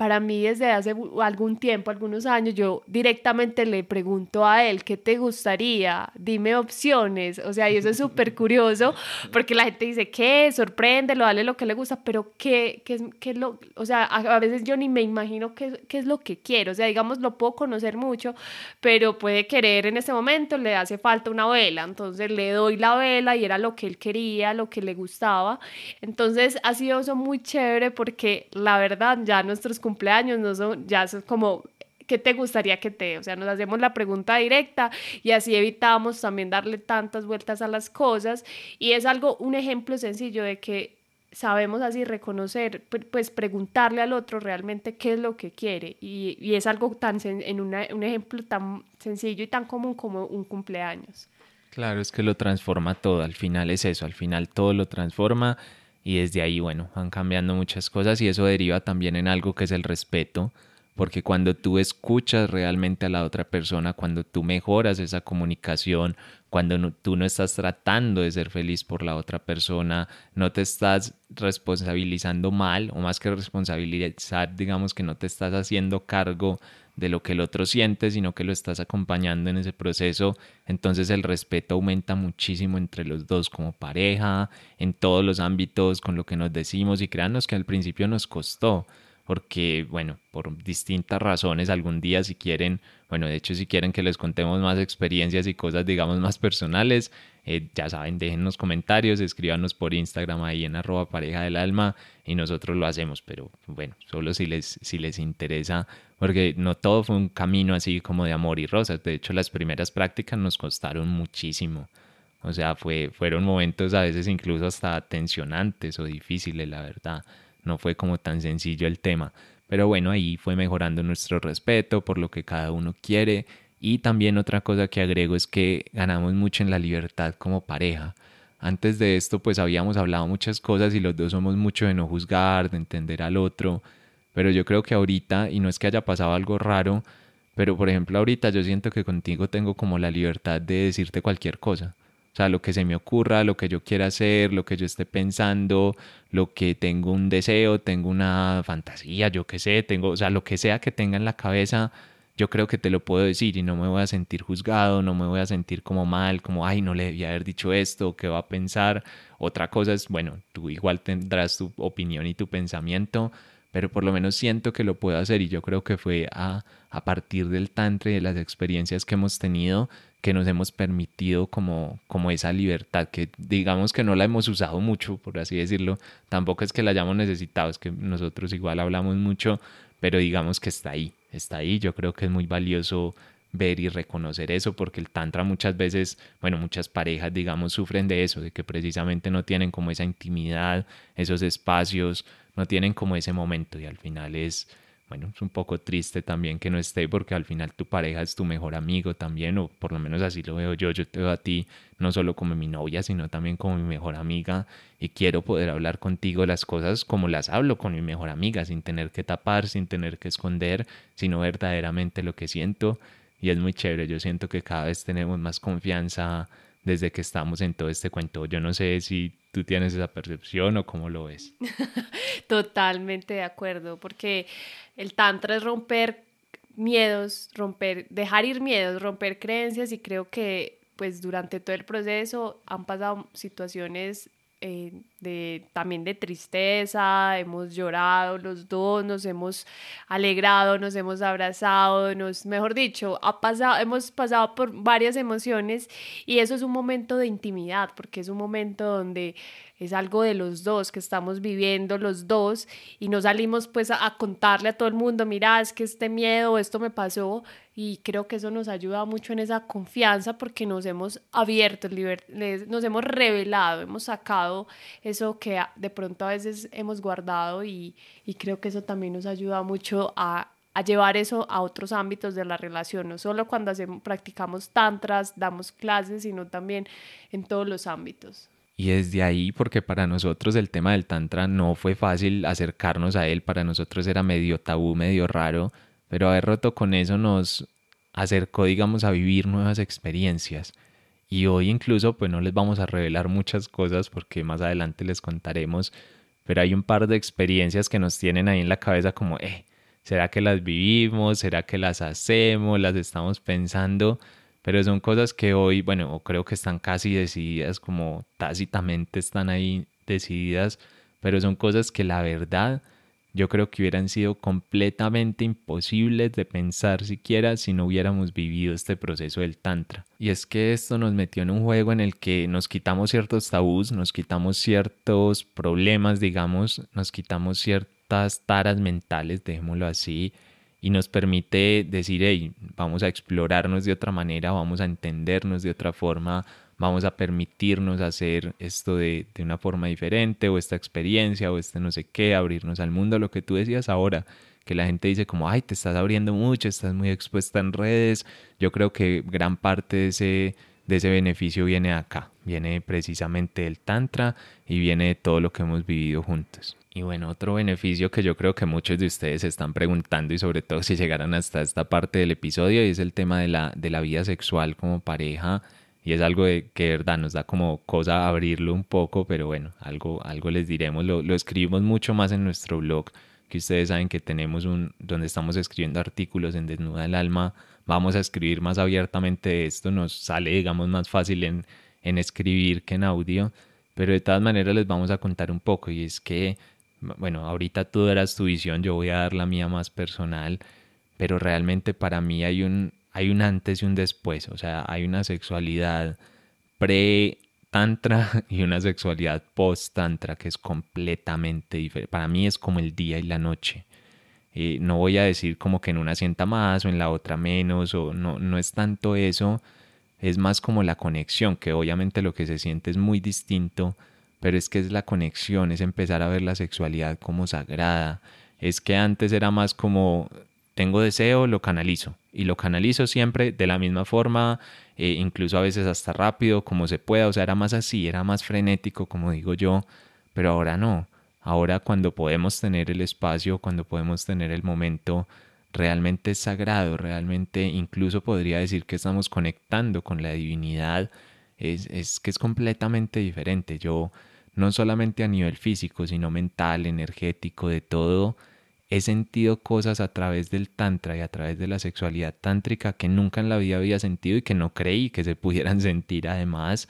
S2: para mí desde hace algún tiempo, algunos años, yo directamente le pregunto a él, ¿qué te gustaría? Dime opciones. O sea, y eso es súper curioso porque la gente dice, ¿qué? Sorpréndelo, dale lo que le gusta, pero ¿qué, qué, qué es lo? O sea, a, veces yo ni me imagino qué, qué, es lo que quiero. O sea, digamos, lo puedo conocer mucho, pero puede querer en ese momento, le hace falta una vela. Entonces le doy la vela y era lo que él quería, lo que le gustaba. Entonces ha sido eso muy chévere porque la verdad ya nuestros cumpleaños no son, ya son como ¿qué te gustaría que te? O sea, nos hacemos la pregunta directa y así evitamos también darle tantas vueltas a las cosas. Y es algo, un ejemplo sencillo de que sabemos así reconocer, pues preguntarle al otro realmente qué es lo que quiere. Y, y es algo tan, en un ejemplo tan sencillo y tan común como un cumpleaños.
S1: Claro, es que lo transforma todo, al final es eso, al final todo lo transforma y desde ahí, bueno, van cambiando muchas cosas y eso deriva también en algo que es el respeto, porque cuando tú escuchas realmente a la otra persona, cuando tú mejoras esa comunicación, cuando tú no estás tratando de ser feliz por la otra persona, no te estás responsabilizando mal, o más que responsabilizar, digamos que no te estás haciendo cargo de lo que el otro siente, sino que lo estás acompañando en ese proceso, entonces el respeto aumenta muchísimo entre los dos como pareja, en todos los ámbitos, con lo que nos decimos y créanos que al principio nos costó, porque, bueno, por distintas razones, algún día si quieren, bueno, de hecho si quieren que les contemos más experiencias y cosas, digamos, más personales, eh, ya saben, déjennos comentarios, escríbanos por Instagram ahí en arroba pareja del alma y nosotros lo hacemos, pero bueno, solo si les, si les interesa, porque no todo fue un camino así como de amor y rosas, de hecho las primeras prácticas nos costaron muchísimo. O sea, fue, fueron momentos a veces incluso hasta tensionantes o difíciles, la verdad no fue como tan sencillo el tema. Pero bueno, ahí fue mejorando nuestro respeto por lo que cada uno quiere. Y también otra cosa que agrego es que ganamos mucho en la libertad como pareja. Antes de esto pues habíamos hablado muchas cosas y los dos somos mucho de no juzgar, de entender al otro. Pero yo creo que ahorita, y no es que haya pasado algo raro, pero por ejemplo ahorita yo siento que contigo tengo como la libertad de decirte cualquier cosa. O sea, lo que se me ocurra, lo que yo quiera hacer, lo que yo esté pensando, lo que tengo un deseo, tengo una fantasía, yo qué sé, tengo, o sea, lo que sea que tenga en la cabeza, yo creo que te lo puedo decir y no me voy a sentir juzgado, no me voy a sentir como mal, como, ay, no le debía haber dicho esto, qué va a pensar. Otra cosa es, bueno, tú igual tendrás tu opinión y tu pensamiento, pero por lo menos siento que lo puedo hacer y yo creo que fue a, a partir del tantra y de las experiencias que hemos tenido que nos hemos permitido como, como esa libertad, que digamos que no la hemos usado mucho, por así decirlo, tampoco es que la hayamos necesitado, es que nosotros igual hablamos mucho, pero digamos que está ahí, está ahí, yo creo que es muy valioso ver y reconocer eso, porque el tantra muchas veces, bueno, muchas parejas, digamos, sufren de eso, de que precisamente no tienen como esa intimidad, esos espacios, no tienen como ese momento y al final es bueno, es un poco triste también que no esté porque al final tu pareja es tu mejor amigo también, o por lo menos así lo veo yo, yo te veo a ti no solo como mi novia, sino también como mi mejor amiga y quiero poder hablar contigo las cosas como las hablo con mi mejor amiga, sin tener que tapar, sin tener que esconder, sino verdaderamente lo que siento y es muy chévere, yo siento que cada vez tenemos más confianza desde que estamos en todo este cuento. Yo no sé si tú tienes esa percepción o cómo lo ves.
S2: Totalmente de acuerdo, porque el tantra es romper miedos, romper, dejar ir miedos, romper creencias y creo que pues durante todo el proceso han pasado situaciones de, también de tristeza, hemos llorado los dos, nos hemos alegrado, nos hemos abrazado, nos, mejor dicho, ha pasado, hemos pasado por varias emociones y eso es un momento de intimidad, porque es un momento donde es algo de los dos que estamos viviendo los dos y no salimos pues a, contarle a todo el mundo, mira, es que este miedo, esto me pasó y creo que eso nos ayuda mucho en esa confianza porque nos hemos abierto, nos hemos revelado, hemos sacado eso que de pronto a veces hemos guardado y, y creo que eso también nos ayuda mucho a, a, llevar eso a otros ámbitos de la relación, no solo cuando hacemos, practicamos tantras, damos clases, sino también en todos los ámbitos.
S1: Y desde ahí, porque para nosotros el tema del tantra no fue fácil acercarnos a él, para nosotros era medio tabú, medio raro, pero haber roto con eso nos acercó, digamos, a vivir nuevas experiencias. Y hoy incluso, pues no les vamos a revelar muchas cosas porque más adelante les contaremos, pero hay un par de experiencias que nos tienen ahí en la cabeza como, eh, ¿será que las vivimos? ¿Será que las hacemos? ¿Las estamos pensando? Pero son cosas que hoy, bueno, creo que están casi decididas, como tácitamente están ahí decididas, pero son cosas que la verdad yo creo que hubieran sido completamente imposibles de pensar siquiera si no hubiéramos vivido este proceso del Tantra. Y es que esto nos metió en un juego en el que nos quitamos ciertos tabús, nos quitamos ciertos problemas, digamos, nos quitamos ciertas taras mentales, dejémoslo así, y nos permite decir, hey, vamos a explorarnos de otra manera, vamos a entendernos de otra forma, vamos a permitirnos hacer esto de, de, una forma diferente o esta experiencia o este no sé qué, abrirnos al mundo, lo que tú decías ahora, que la gente dice como, ay, te estás abriendo mucho, estás muy expuesta en redes. Yo creo que gran parte de ese, de ese beneficio viene acá, viene precisamente del Tantra y viene de todo lo que hemos vivido juntos. Y bueno, otro beneficio que yo creo que muchos de ustedes están preguntando y sobre todo si llegaran hasta esta parte del episodio es el tema de la, de la vida sexual como pareja y es algo de, que de verdad nos da como cosa abrirlo un poco, pero bueno, algo, algo les diremos, lo, lo escribimos mucho más en nuestro blog, que ustedes saben que tenemos un, donde estamos escribiendo artículos en Desnuda el Alma, vamos a escribir más abiertamente esto, nos sale, digamos, más fácil en, en escribir que en audio, pero de todas maneras les vamos a contar un poco, y es que, bueno, ahorita tú darás tu visión, yo voy a dar la mía más personal, pero realmente para mí hay un, hay un antes y un después, o sea, hay una sexualidad pre-tantra y una sexualidad post-tantra que es completamente diferente. Para mí es como el día y la noche. Eh, no voy a decir como que en una sienta más o en la otra menos, o no, no es tanto eso, es más como la conexión, que obviamente lo que se siente es muy distinto, pero es que es la conexión, es empezar a ver la sexualidad como sagrada. Es que antes era más como tengo deseo, lo canalizo. Y lo canalizo siempre de la misma forma, eh, incluso a veces hasta rápido, como se pueda. O sea, era más así, era más frenético, como digo yo. Pero ahora no. Ahora cuando podemos tener el espacio, cuando podemos tener el momento, realmente sagrado, realmente incluso podría decir que estamos conectando con la divinidad. Es, es que es completamente diferente. Yo no solamente a nivel físico, sino mental, energético, de todo he sentido cosas a través del tantra y a través de la sexualidad tántrica que nunca en la vida había sentido y que no creí que se pudieran sentir además.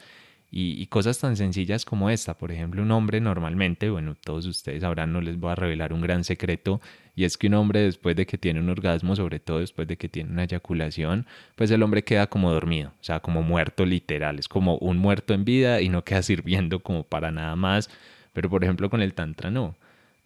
S1: Y, cosas tan sencillas como esta, por ejemplo, un hombre normalmente, bueno, todos ustedes sabrán, no les voy a revelar un gran secreto, y es que un hombre después de que tiene un orgasmo, sobre todo después de que tiene una eyaculación, pues el hombre queda como dormido, o sea, como muerto literal, es como un muerto en vida y no queda sirviendo como para nada más, pero por ejemplo con el tantra no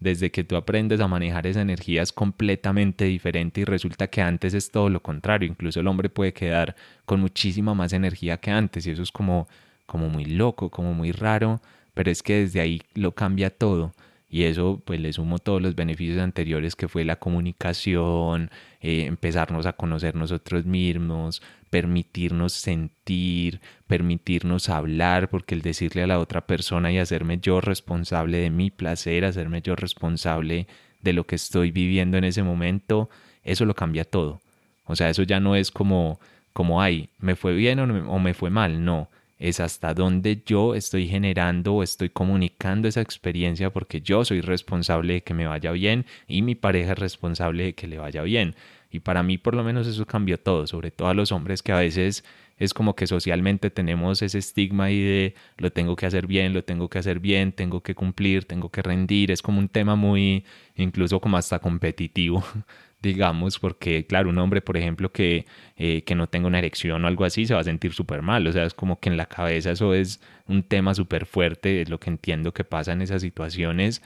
S1: desde que tú aprendes a manejar esa energía es completamente diferente y resulta que antes es todo lo contrario, incluso el hombre puede quedar con muchísima más energía que antes y eso es como, como muy loco, como muy raro, pero es que desde ahí lo cambia todo. Y eso pues le sumo todos los beneficios anteriores que fue la comunicación, eh, empezarnos a conocer nosotros mismos, permitirnos sentir, permitirnos hablar, porque el decirle a la otra persona y hacerme yo responsable de mi placer, hacerme yo responsable de lo que estoy viviendo en ese momento, eso lo cambia todo. O sea, eso ya no es como, como, ay, me fue bien o me fue mal, no es hasta dónde yo estoy generando o estoy comunicando esa experiencia porque yo soy responsable de que me vaya bien y mi pareja es responsable de que le vaya bien. Y para mí por lo menos eso cambió todo, sobre todo a los hombres que a veces es como que socialmente tenemos ese estigma ahí de lo tengo que hacer bien, lo tengo que hacer bien, tengo que cumplir, tengo que rendir, es como un tema muy incluso como hasta competitivo digamos, porque claro, un hombre, por ejemplo, que, eh, que no tenga una erección o algo así, se va a sentir súper mal, o sea, es como que en la cabeza eso es un tema súper fuerte, es lo que entiendo que pasa en esas situaciones,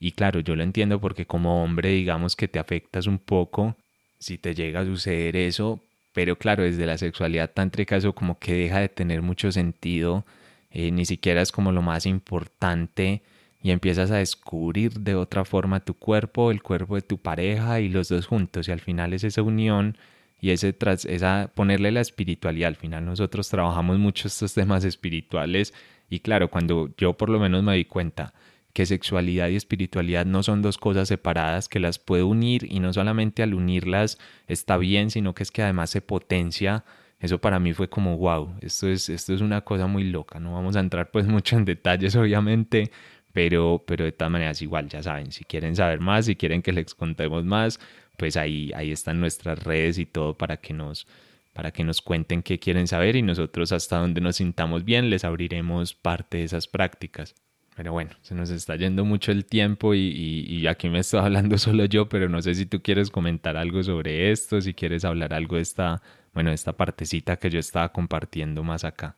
S1: y claro, yo lo entiendo porque como hombre, digamos que te afectas un poco si te llega a suceder eso, pero claro, desde la sexualidad tántrica eso como que deja de tener mucho sentido eh, ni siquiera es como lo más importante y empiezas a descubrir de otra forma tu cuerpo, el cuerpo de tu pareja y los dos juntos y al final es esa unión y ese tras, esa ponerle la espiritualidad. Al final nosotros trabajamos mucho estos temas espirituales y claro, cuando yo por lo menos me di cuenta que sexualidad y espiritualidad no son dos cosas separadas, que las puedo unir y no solamente al unirlas está bien, sino que es que además se potencia. Eso para mí fue como wow, esto es, esto es una cosa muy loca. No vamos a entrar pues mucho en detalles obviamente, pero, pero de todas maneras igual ya saben, si quieren saber más, si quieren que les contemos más, pues ahí, ahí están nuestras redes y todo para que nos, para que nos cuenten qué quieren saber y nosotros hasta donde nos sintamos bien les abriremos parte de esas prácticas. Pero bueno, se nos está yendo mucho el tiempo y, aquí me estoy hablando solo yo, pero no sé si tú quieres comentar algo sobre esto, si quieres hablar algo de esta, bueno, esta partecita que yo estaba compartiendo más acá.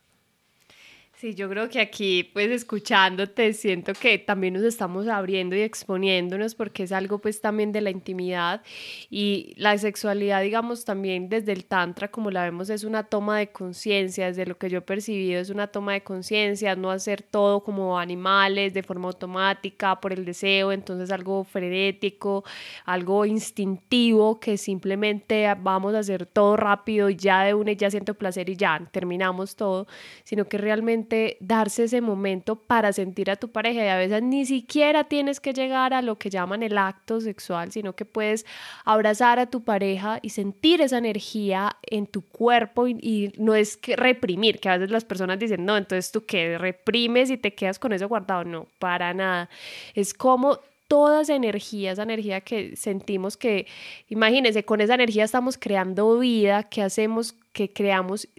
S2: Sí, yo creo que aquí, pues escuchándote, siento que también nos estamos abriendo y exponiéndonos porque es algo pues también de la intimidad y la sexualidad, digamos, también desde el tantra, como la vemos, es una toma de conciencia, desde lo que yo he percibido es una toma de conciencia, no hacer todo como animales de forma automática por el deseo, entonces algo frenético, algo instintivo que simplemente vamos a hacer todo rápido y ya de una y ya siento placer y ya terminamos todo, sino que realmente darse ese momento para sentir a tu pareja y a veces ni siquiera tienes que llegar a lo que llaman el acto sexual, sino que puedes abrazar a tu pareja y sentir esa energía en tu cuerpo y, no es que reprimir, que a veces las personas dicen, no, entonces tú que reprimes y te quedas con eso guardado, no, para nada. Es como toda esa energía, esa energía que sentimos que, imagínense, con esa energía estamos creando vida, que hacemos que creamos,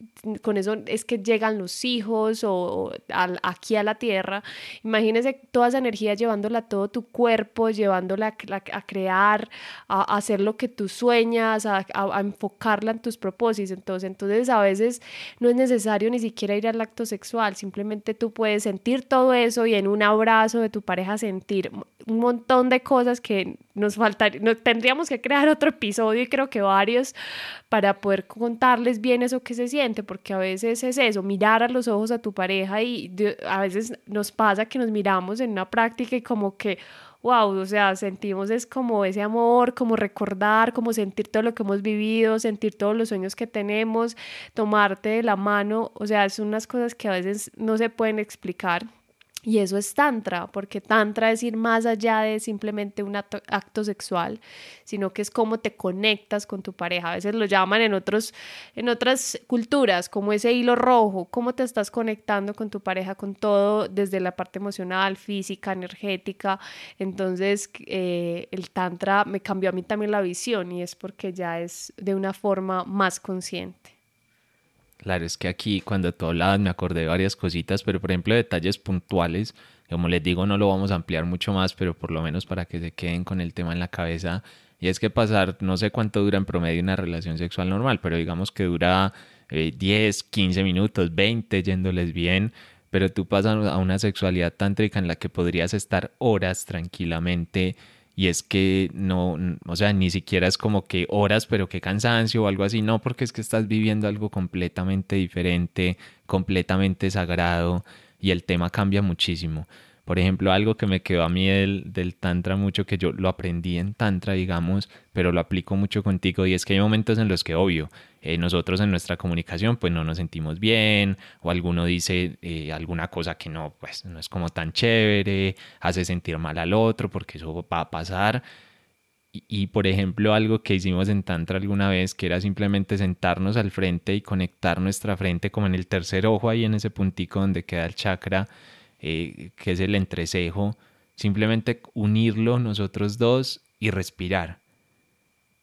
S2: con eso es que llegan los hijos o, aquí a la tierra. Imagínese toda esa energía llevándola a todo tu cuerpo, llevándola a, crear, a, hacer lo que tú sueñas, a, enfocarla en tus propósitos. Entonces, entonces, a veces no es necesario ni siquiera ir al acto sexual, simplemente tú puedes sentir todo eso y en un abrazo de tu pareja sentir un montón de cosas que nos faltaría, tendríamos que crear otro episodio y creo que varios para poder contarles bien eso que se siente, porque a veces es eso, mirar a los ojos a tu pareja y a veces nos pasa que nos miramos en una práctica y como que, wow, o sea, sentimos es como ese amor, como recordar, como sentir todo lo que hemos vivido, sentir todos los sueños que tenemos, tomarte de la mano, o sea, son unas cosas que a veces no se pueden explicar y eso es tantra, porque tantra es ir más allá de simplemente un acto, sexual, sino que es cómo te conectas con tu pareja. A veces lo llaman en, otros, en otras culturas como ese hilo rojo, cómo te estás conectando con tu pareja, con todo, desde la parte emocional, física, energética. Entonces eh, el tantra me cambió a mí también la visión y es porque ya es de una forma más consciente.
S1: Claro, es que aquí cuando tú hablabas me acordé de varias cositas, pero por ejemplo detalles puntuales, como les digo no lo vamos a ampliar mucho más, pero por lo menos para que se queden con el tema en la cabeza. Y es que pasar, no sé cuánto dura en promedio una relación sexual normal, pero digamos que dura 10, eh, 15 minutos, 20 yéndoles bien, pero tú pasas a una sexualidad tántrica en la que podrías estar horas tranquilamente y es que no, o sea, ni siquiera es como que horas, pero qué cansancio o algo así, no, porque es que estás viviendo algo completamente diferente, completamente sagrado y el tema cambia muchísimo. Por ejemplo, algo que me quedó a mí del, Tantra mucho, que yo lo aprendí en Tantra, digamos, pero lo aplico mucho contigo, y es que hay momentos en los que, obvio, eh, nosotros en nuestra comunicación pues no nos sentimos bien, o alguno dice eh, alguna cosa que no, pues no es como tan chévere, hace sentir mal al otro, porque eso va a pasar. Y, por ejemplo, algo que hicimos en Tantra alguna vez, que era simplemente sentarnos al frente y conectar nuestra frente como en el tercer ojo, ahí en ese puntico donde queda el chakra eh, que es el entrecejo, simplemente unirlo nosotros dos y respirar.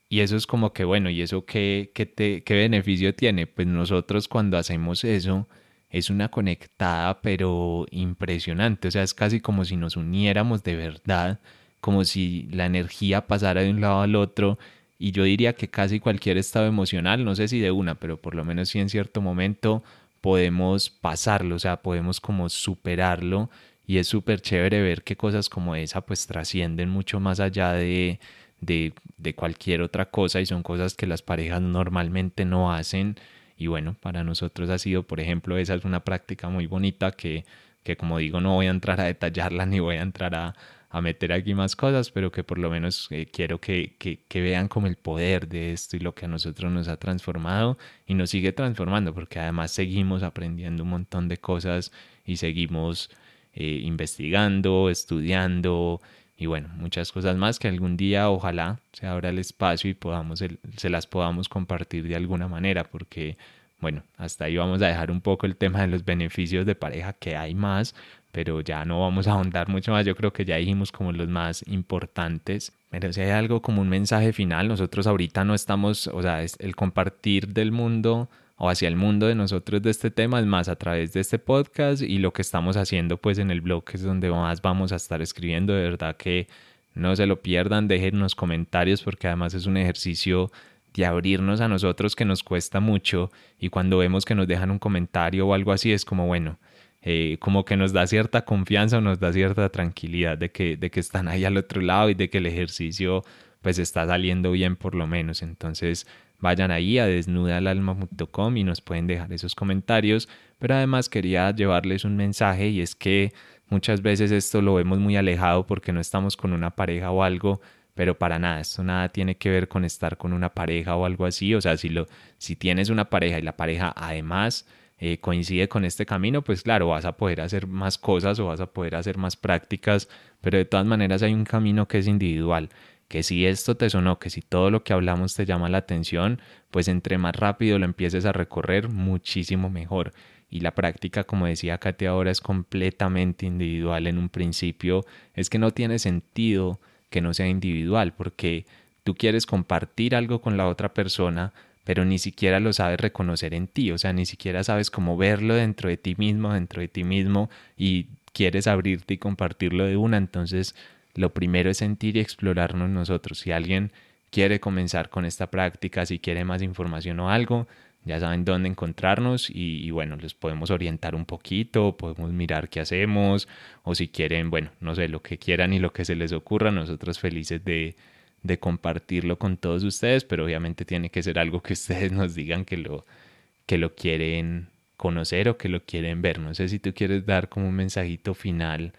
S1: Y eso es como que, bueno, ¿y eso qué, qué, qué beneficio tiene? Pues nosotros cuando hacemos eso es una conectada pero impresionante, o sea, es casi como si nos uniéramos de verdad, como si la energía pasara de un lado al otro y yo diría que casi cualquier estado emocional, no sé si de una, pero por lo menos sí en cierto momento podemos pasarlo, o sea, podemos como superarlo y es súper chévere ver que cosas como esa pues trascienden mucho más allá de, de, de, cualquier otra cosa y son cosas que las parejas normalmente no hacen. Y bueno, para nosotros ha sido, por ejemplo, esa es una práctica muy bonita que, que como digo, no voy a entrar a detallarla ni voy a entrar a, a meter aquí más cosas, pero que por lo menos eh, quiero que, que, vean como el poder de esto y lo que a nosotros nos ha transformado y nos sigue transformando, porque además seguimos aprendiendo un montón de cosas y seguimos eh, investigando, estudiando y bueno, muchas cosas más que algún día ojalá se abra el espacio y podamos se las podamos compartir de alguna manera, porque bueno, hasta ahí vamos a dejar un poco el tema de los beneficios de pareja, que hay más, pero ya no vamos a ahondar mucho más. Yo creo que ya dijimos como los más importantes. Pero si hay algo como un mensaje final, nosotros ahorita no estamos, o sea, es el compartir del mundo o hacia el mundo de nosotros de este tema es más a través de este podcast y lo que estamos haciendo pues en el blog que es donde más vamos a estar escribiendo. De verdad que no se lo pierdan, déjenos comentarios porque además es un ejercicio de abrirnos a nosotros que nos cuesta mucho y cuando vemos que nos dejan un comentario o algo así es como bueno, eh, como que nos da cierta confianza o nos da cierta tranquilidad de que, de que están ahí al otro lado y de que el ejercicio pues está saliendo bien por lo menos. Entonces vayan ahí a desnudalalma.com y nos pueden dejar esos comentarios. Pero además quería llevarles un mensaje y es que muchas veces esto lo vemos muy alejado porque no estamos con una pareja o algo, pero para nada, esto nada tiene que ver con estar con una pareja o algo así. O sea, si, lo, si tienes una pareja y la pareja además eh, coincide con este camino, pues claro, vas a poder hacer más cosas o vas a poder hacer más prácticas, pero de todas maneras hay un camino que es individual, que si esto te sonó, que si todo lo que hablamos te llama la atención, pues entre más rápido lo empieces a recorrer, muchísimo mejor. Y la práctica, como decía Katia ahora, es completamente individual en un principio. Es que no tiene sentido que no sea individual, porque tú quieres compartir algo con la otra persona, pero ni siquiera lo sabes reconocer en ti, o sea, ni siquiera sabes cómo verlo dentro de ti mismo, dentro de ti mismo, y quieres abrirte y compartirlo de una, entonces lo primero es sentir y explorarnos nosotros. Si alguien quiere comenzar con esta práctica, si quiere más información o algo, ya saben dónde encontrarnos y, bueno, les podemos orientar un poquito, podemos mirar qué hacemos o si quieren, bueno, no sé, lo que quieran y lo que se les ocurra, nosotros felices de, de compartirlo con todos ustedes, pero obviamente tiene que ser algo que ustedes nos digan que lo, que lo quieren conocer o que lo quieren ver. No sé si tú quieres dar como un mensajito final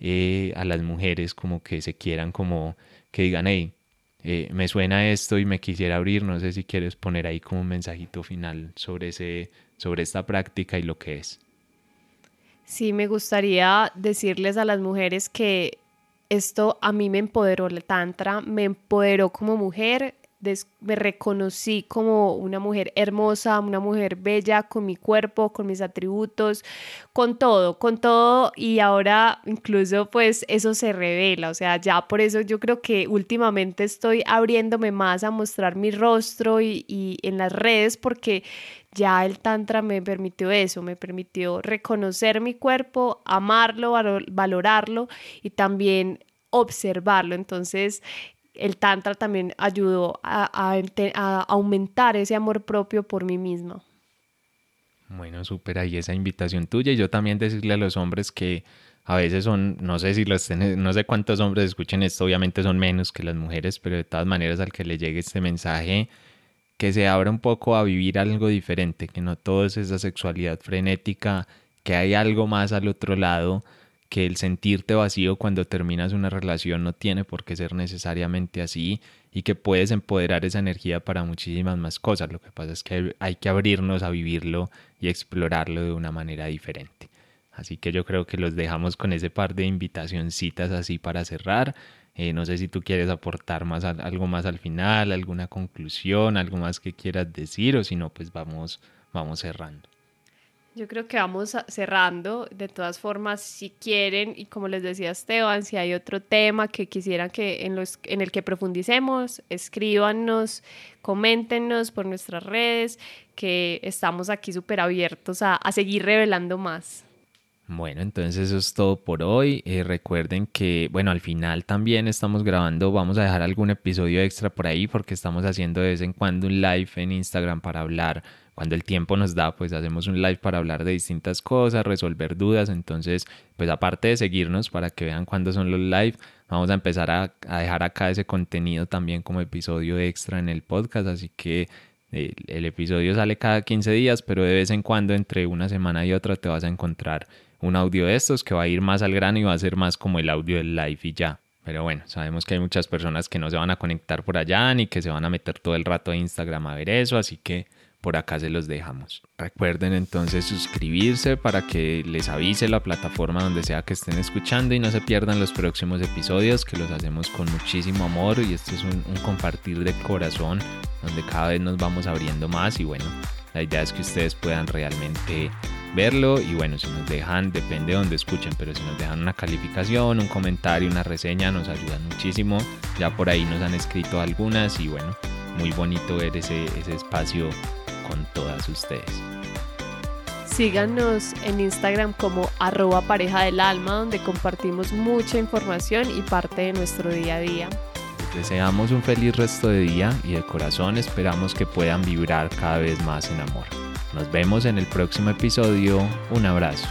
S1: eh, a las mujeres, como que se quieran, como que digan, hey, eh, me suena esto y me quisiera abrir. No sé si quieres poner ahí como un mensajito final sobre, ese, sobre esta práctica y lo que es.
S2: Sí, me gustaría decirles a las mujeres que esto a mí me empoderó el tantra, me empoderó como mujer, me reconocí como una mujer hermosa, una mujer bella, con mi cuerpo, con mis atributos, con todo, con todo y ahora incluso pues eso se revela, o sea, ya por eso yo creo que últimamente estoy abriéndome más a mostrar mi rostro y, y en las redes porque ya el tantra me permitió eso, me permitió reconocer mi cuerpo, amarlo, valorarlo y también observarlo. Entonces, el tantra también ayudó a, aumentar ese amor propio por mí misma.
S1: Bueno, súper ahí esa invitación tuya y yo también decirle a los hombres que a veces son, no sé si los no sé cuántos hombres escuchen esto, obviamente son menos que las mujeres, pero de todas maneras al que le llegue este mensaje, que se abra un poco a vivir algo diferente, que no todo es esa sexualidad frenética, que hay algo más al otro lado, que el sentirte vacío cuando terminas una relación no tiene por qué ser necesariamente así y que puedes empoderar esa energía para muchísimas más cosas. Lo que pasa es que hay que abrirnos a vivirlo y explorarlo de una manera diferente. Así que yo creo que los dejamos con ese par de invitacioncitas así para cerrar. Eh, no sé si tú quieres aportar más algo más al final, alguna conclusión, algo más que quieras decir o si no, pues vamos, vamos cerrando.
S2: Yo creo que vamos cerrando. De todas formas, si quieren, y como les decía Esteban, si hay otro tema que quisieran que en, los, en el que profundicemos, escríbanos, coméntenos por nuestras redes, que estamos aquí súper abiertos a, a seguir revelando más.
S1: Bueno, entonces eso es todo por hoy. Eh, recuerden que, bueno, al final también estamos grabando, vamos a dejar algún episodio extra por ahí porque estamos haciendo de vez en cuando un live en Instagram para hablar. Cuando el tiempo nos da, pues hacemos un live para hablar de distintas cosas, resolver dudas. Entonces, pues aparte de seguirnos para que vean cuándo son los live, vamos a empezar a, dejar acá ese contenido también como episodio extra en el podcast. Así que El, el, episodio sale cada 15 días, pero de vez en cuando entre una semana y otra te vas a encontrar un audio de estos que va a ir más al grano y va a ser más como el audio del live y ya. Pero bueno, sabemos que hay muchas personas que no se van a conectar por allá ni que se van a meter todo el rato a Instagram a ver eso, así que por acá se los dejamos. Recuerden entonces suscribirse para que les avise la plataforma donde sea que estén escuchando y no se pierdan los próximos episodios que los hacemos con muchísimo amor y esto es un, compartir de corazón donde cada vez nos vamos abriendo más y bueno, la idea es que ustedes puedan realmente verlo y bueno, si nos dejan, depende de donde escuchen, pero si nos dejan una calificación, un comentario, una reseña, nos ayudan muchísimo. Ya por ahí nos han escrito algunas y bueno, muy bonito ver ese, ese espacio con todas ustedes.
S2: Síganos en Instagram como arroba pareja del alma, donde compartimos mucha información y parte de nuestro día a día.
S1: Les deseamos un feliz resto de día y de corazón esperamos que puedan vibrar cada vez más en amor. Nos vemos en el próximo episodio. Un abrazo.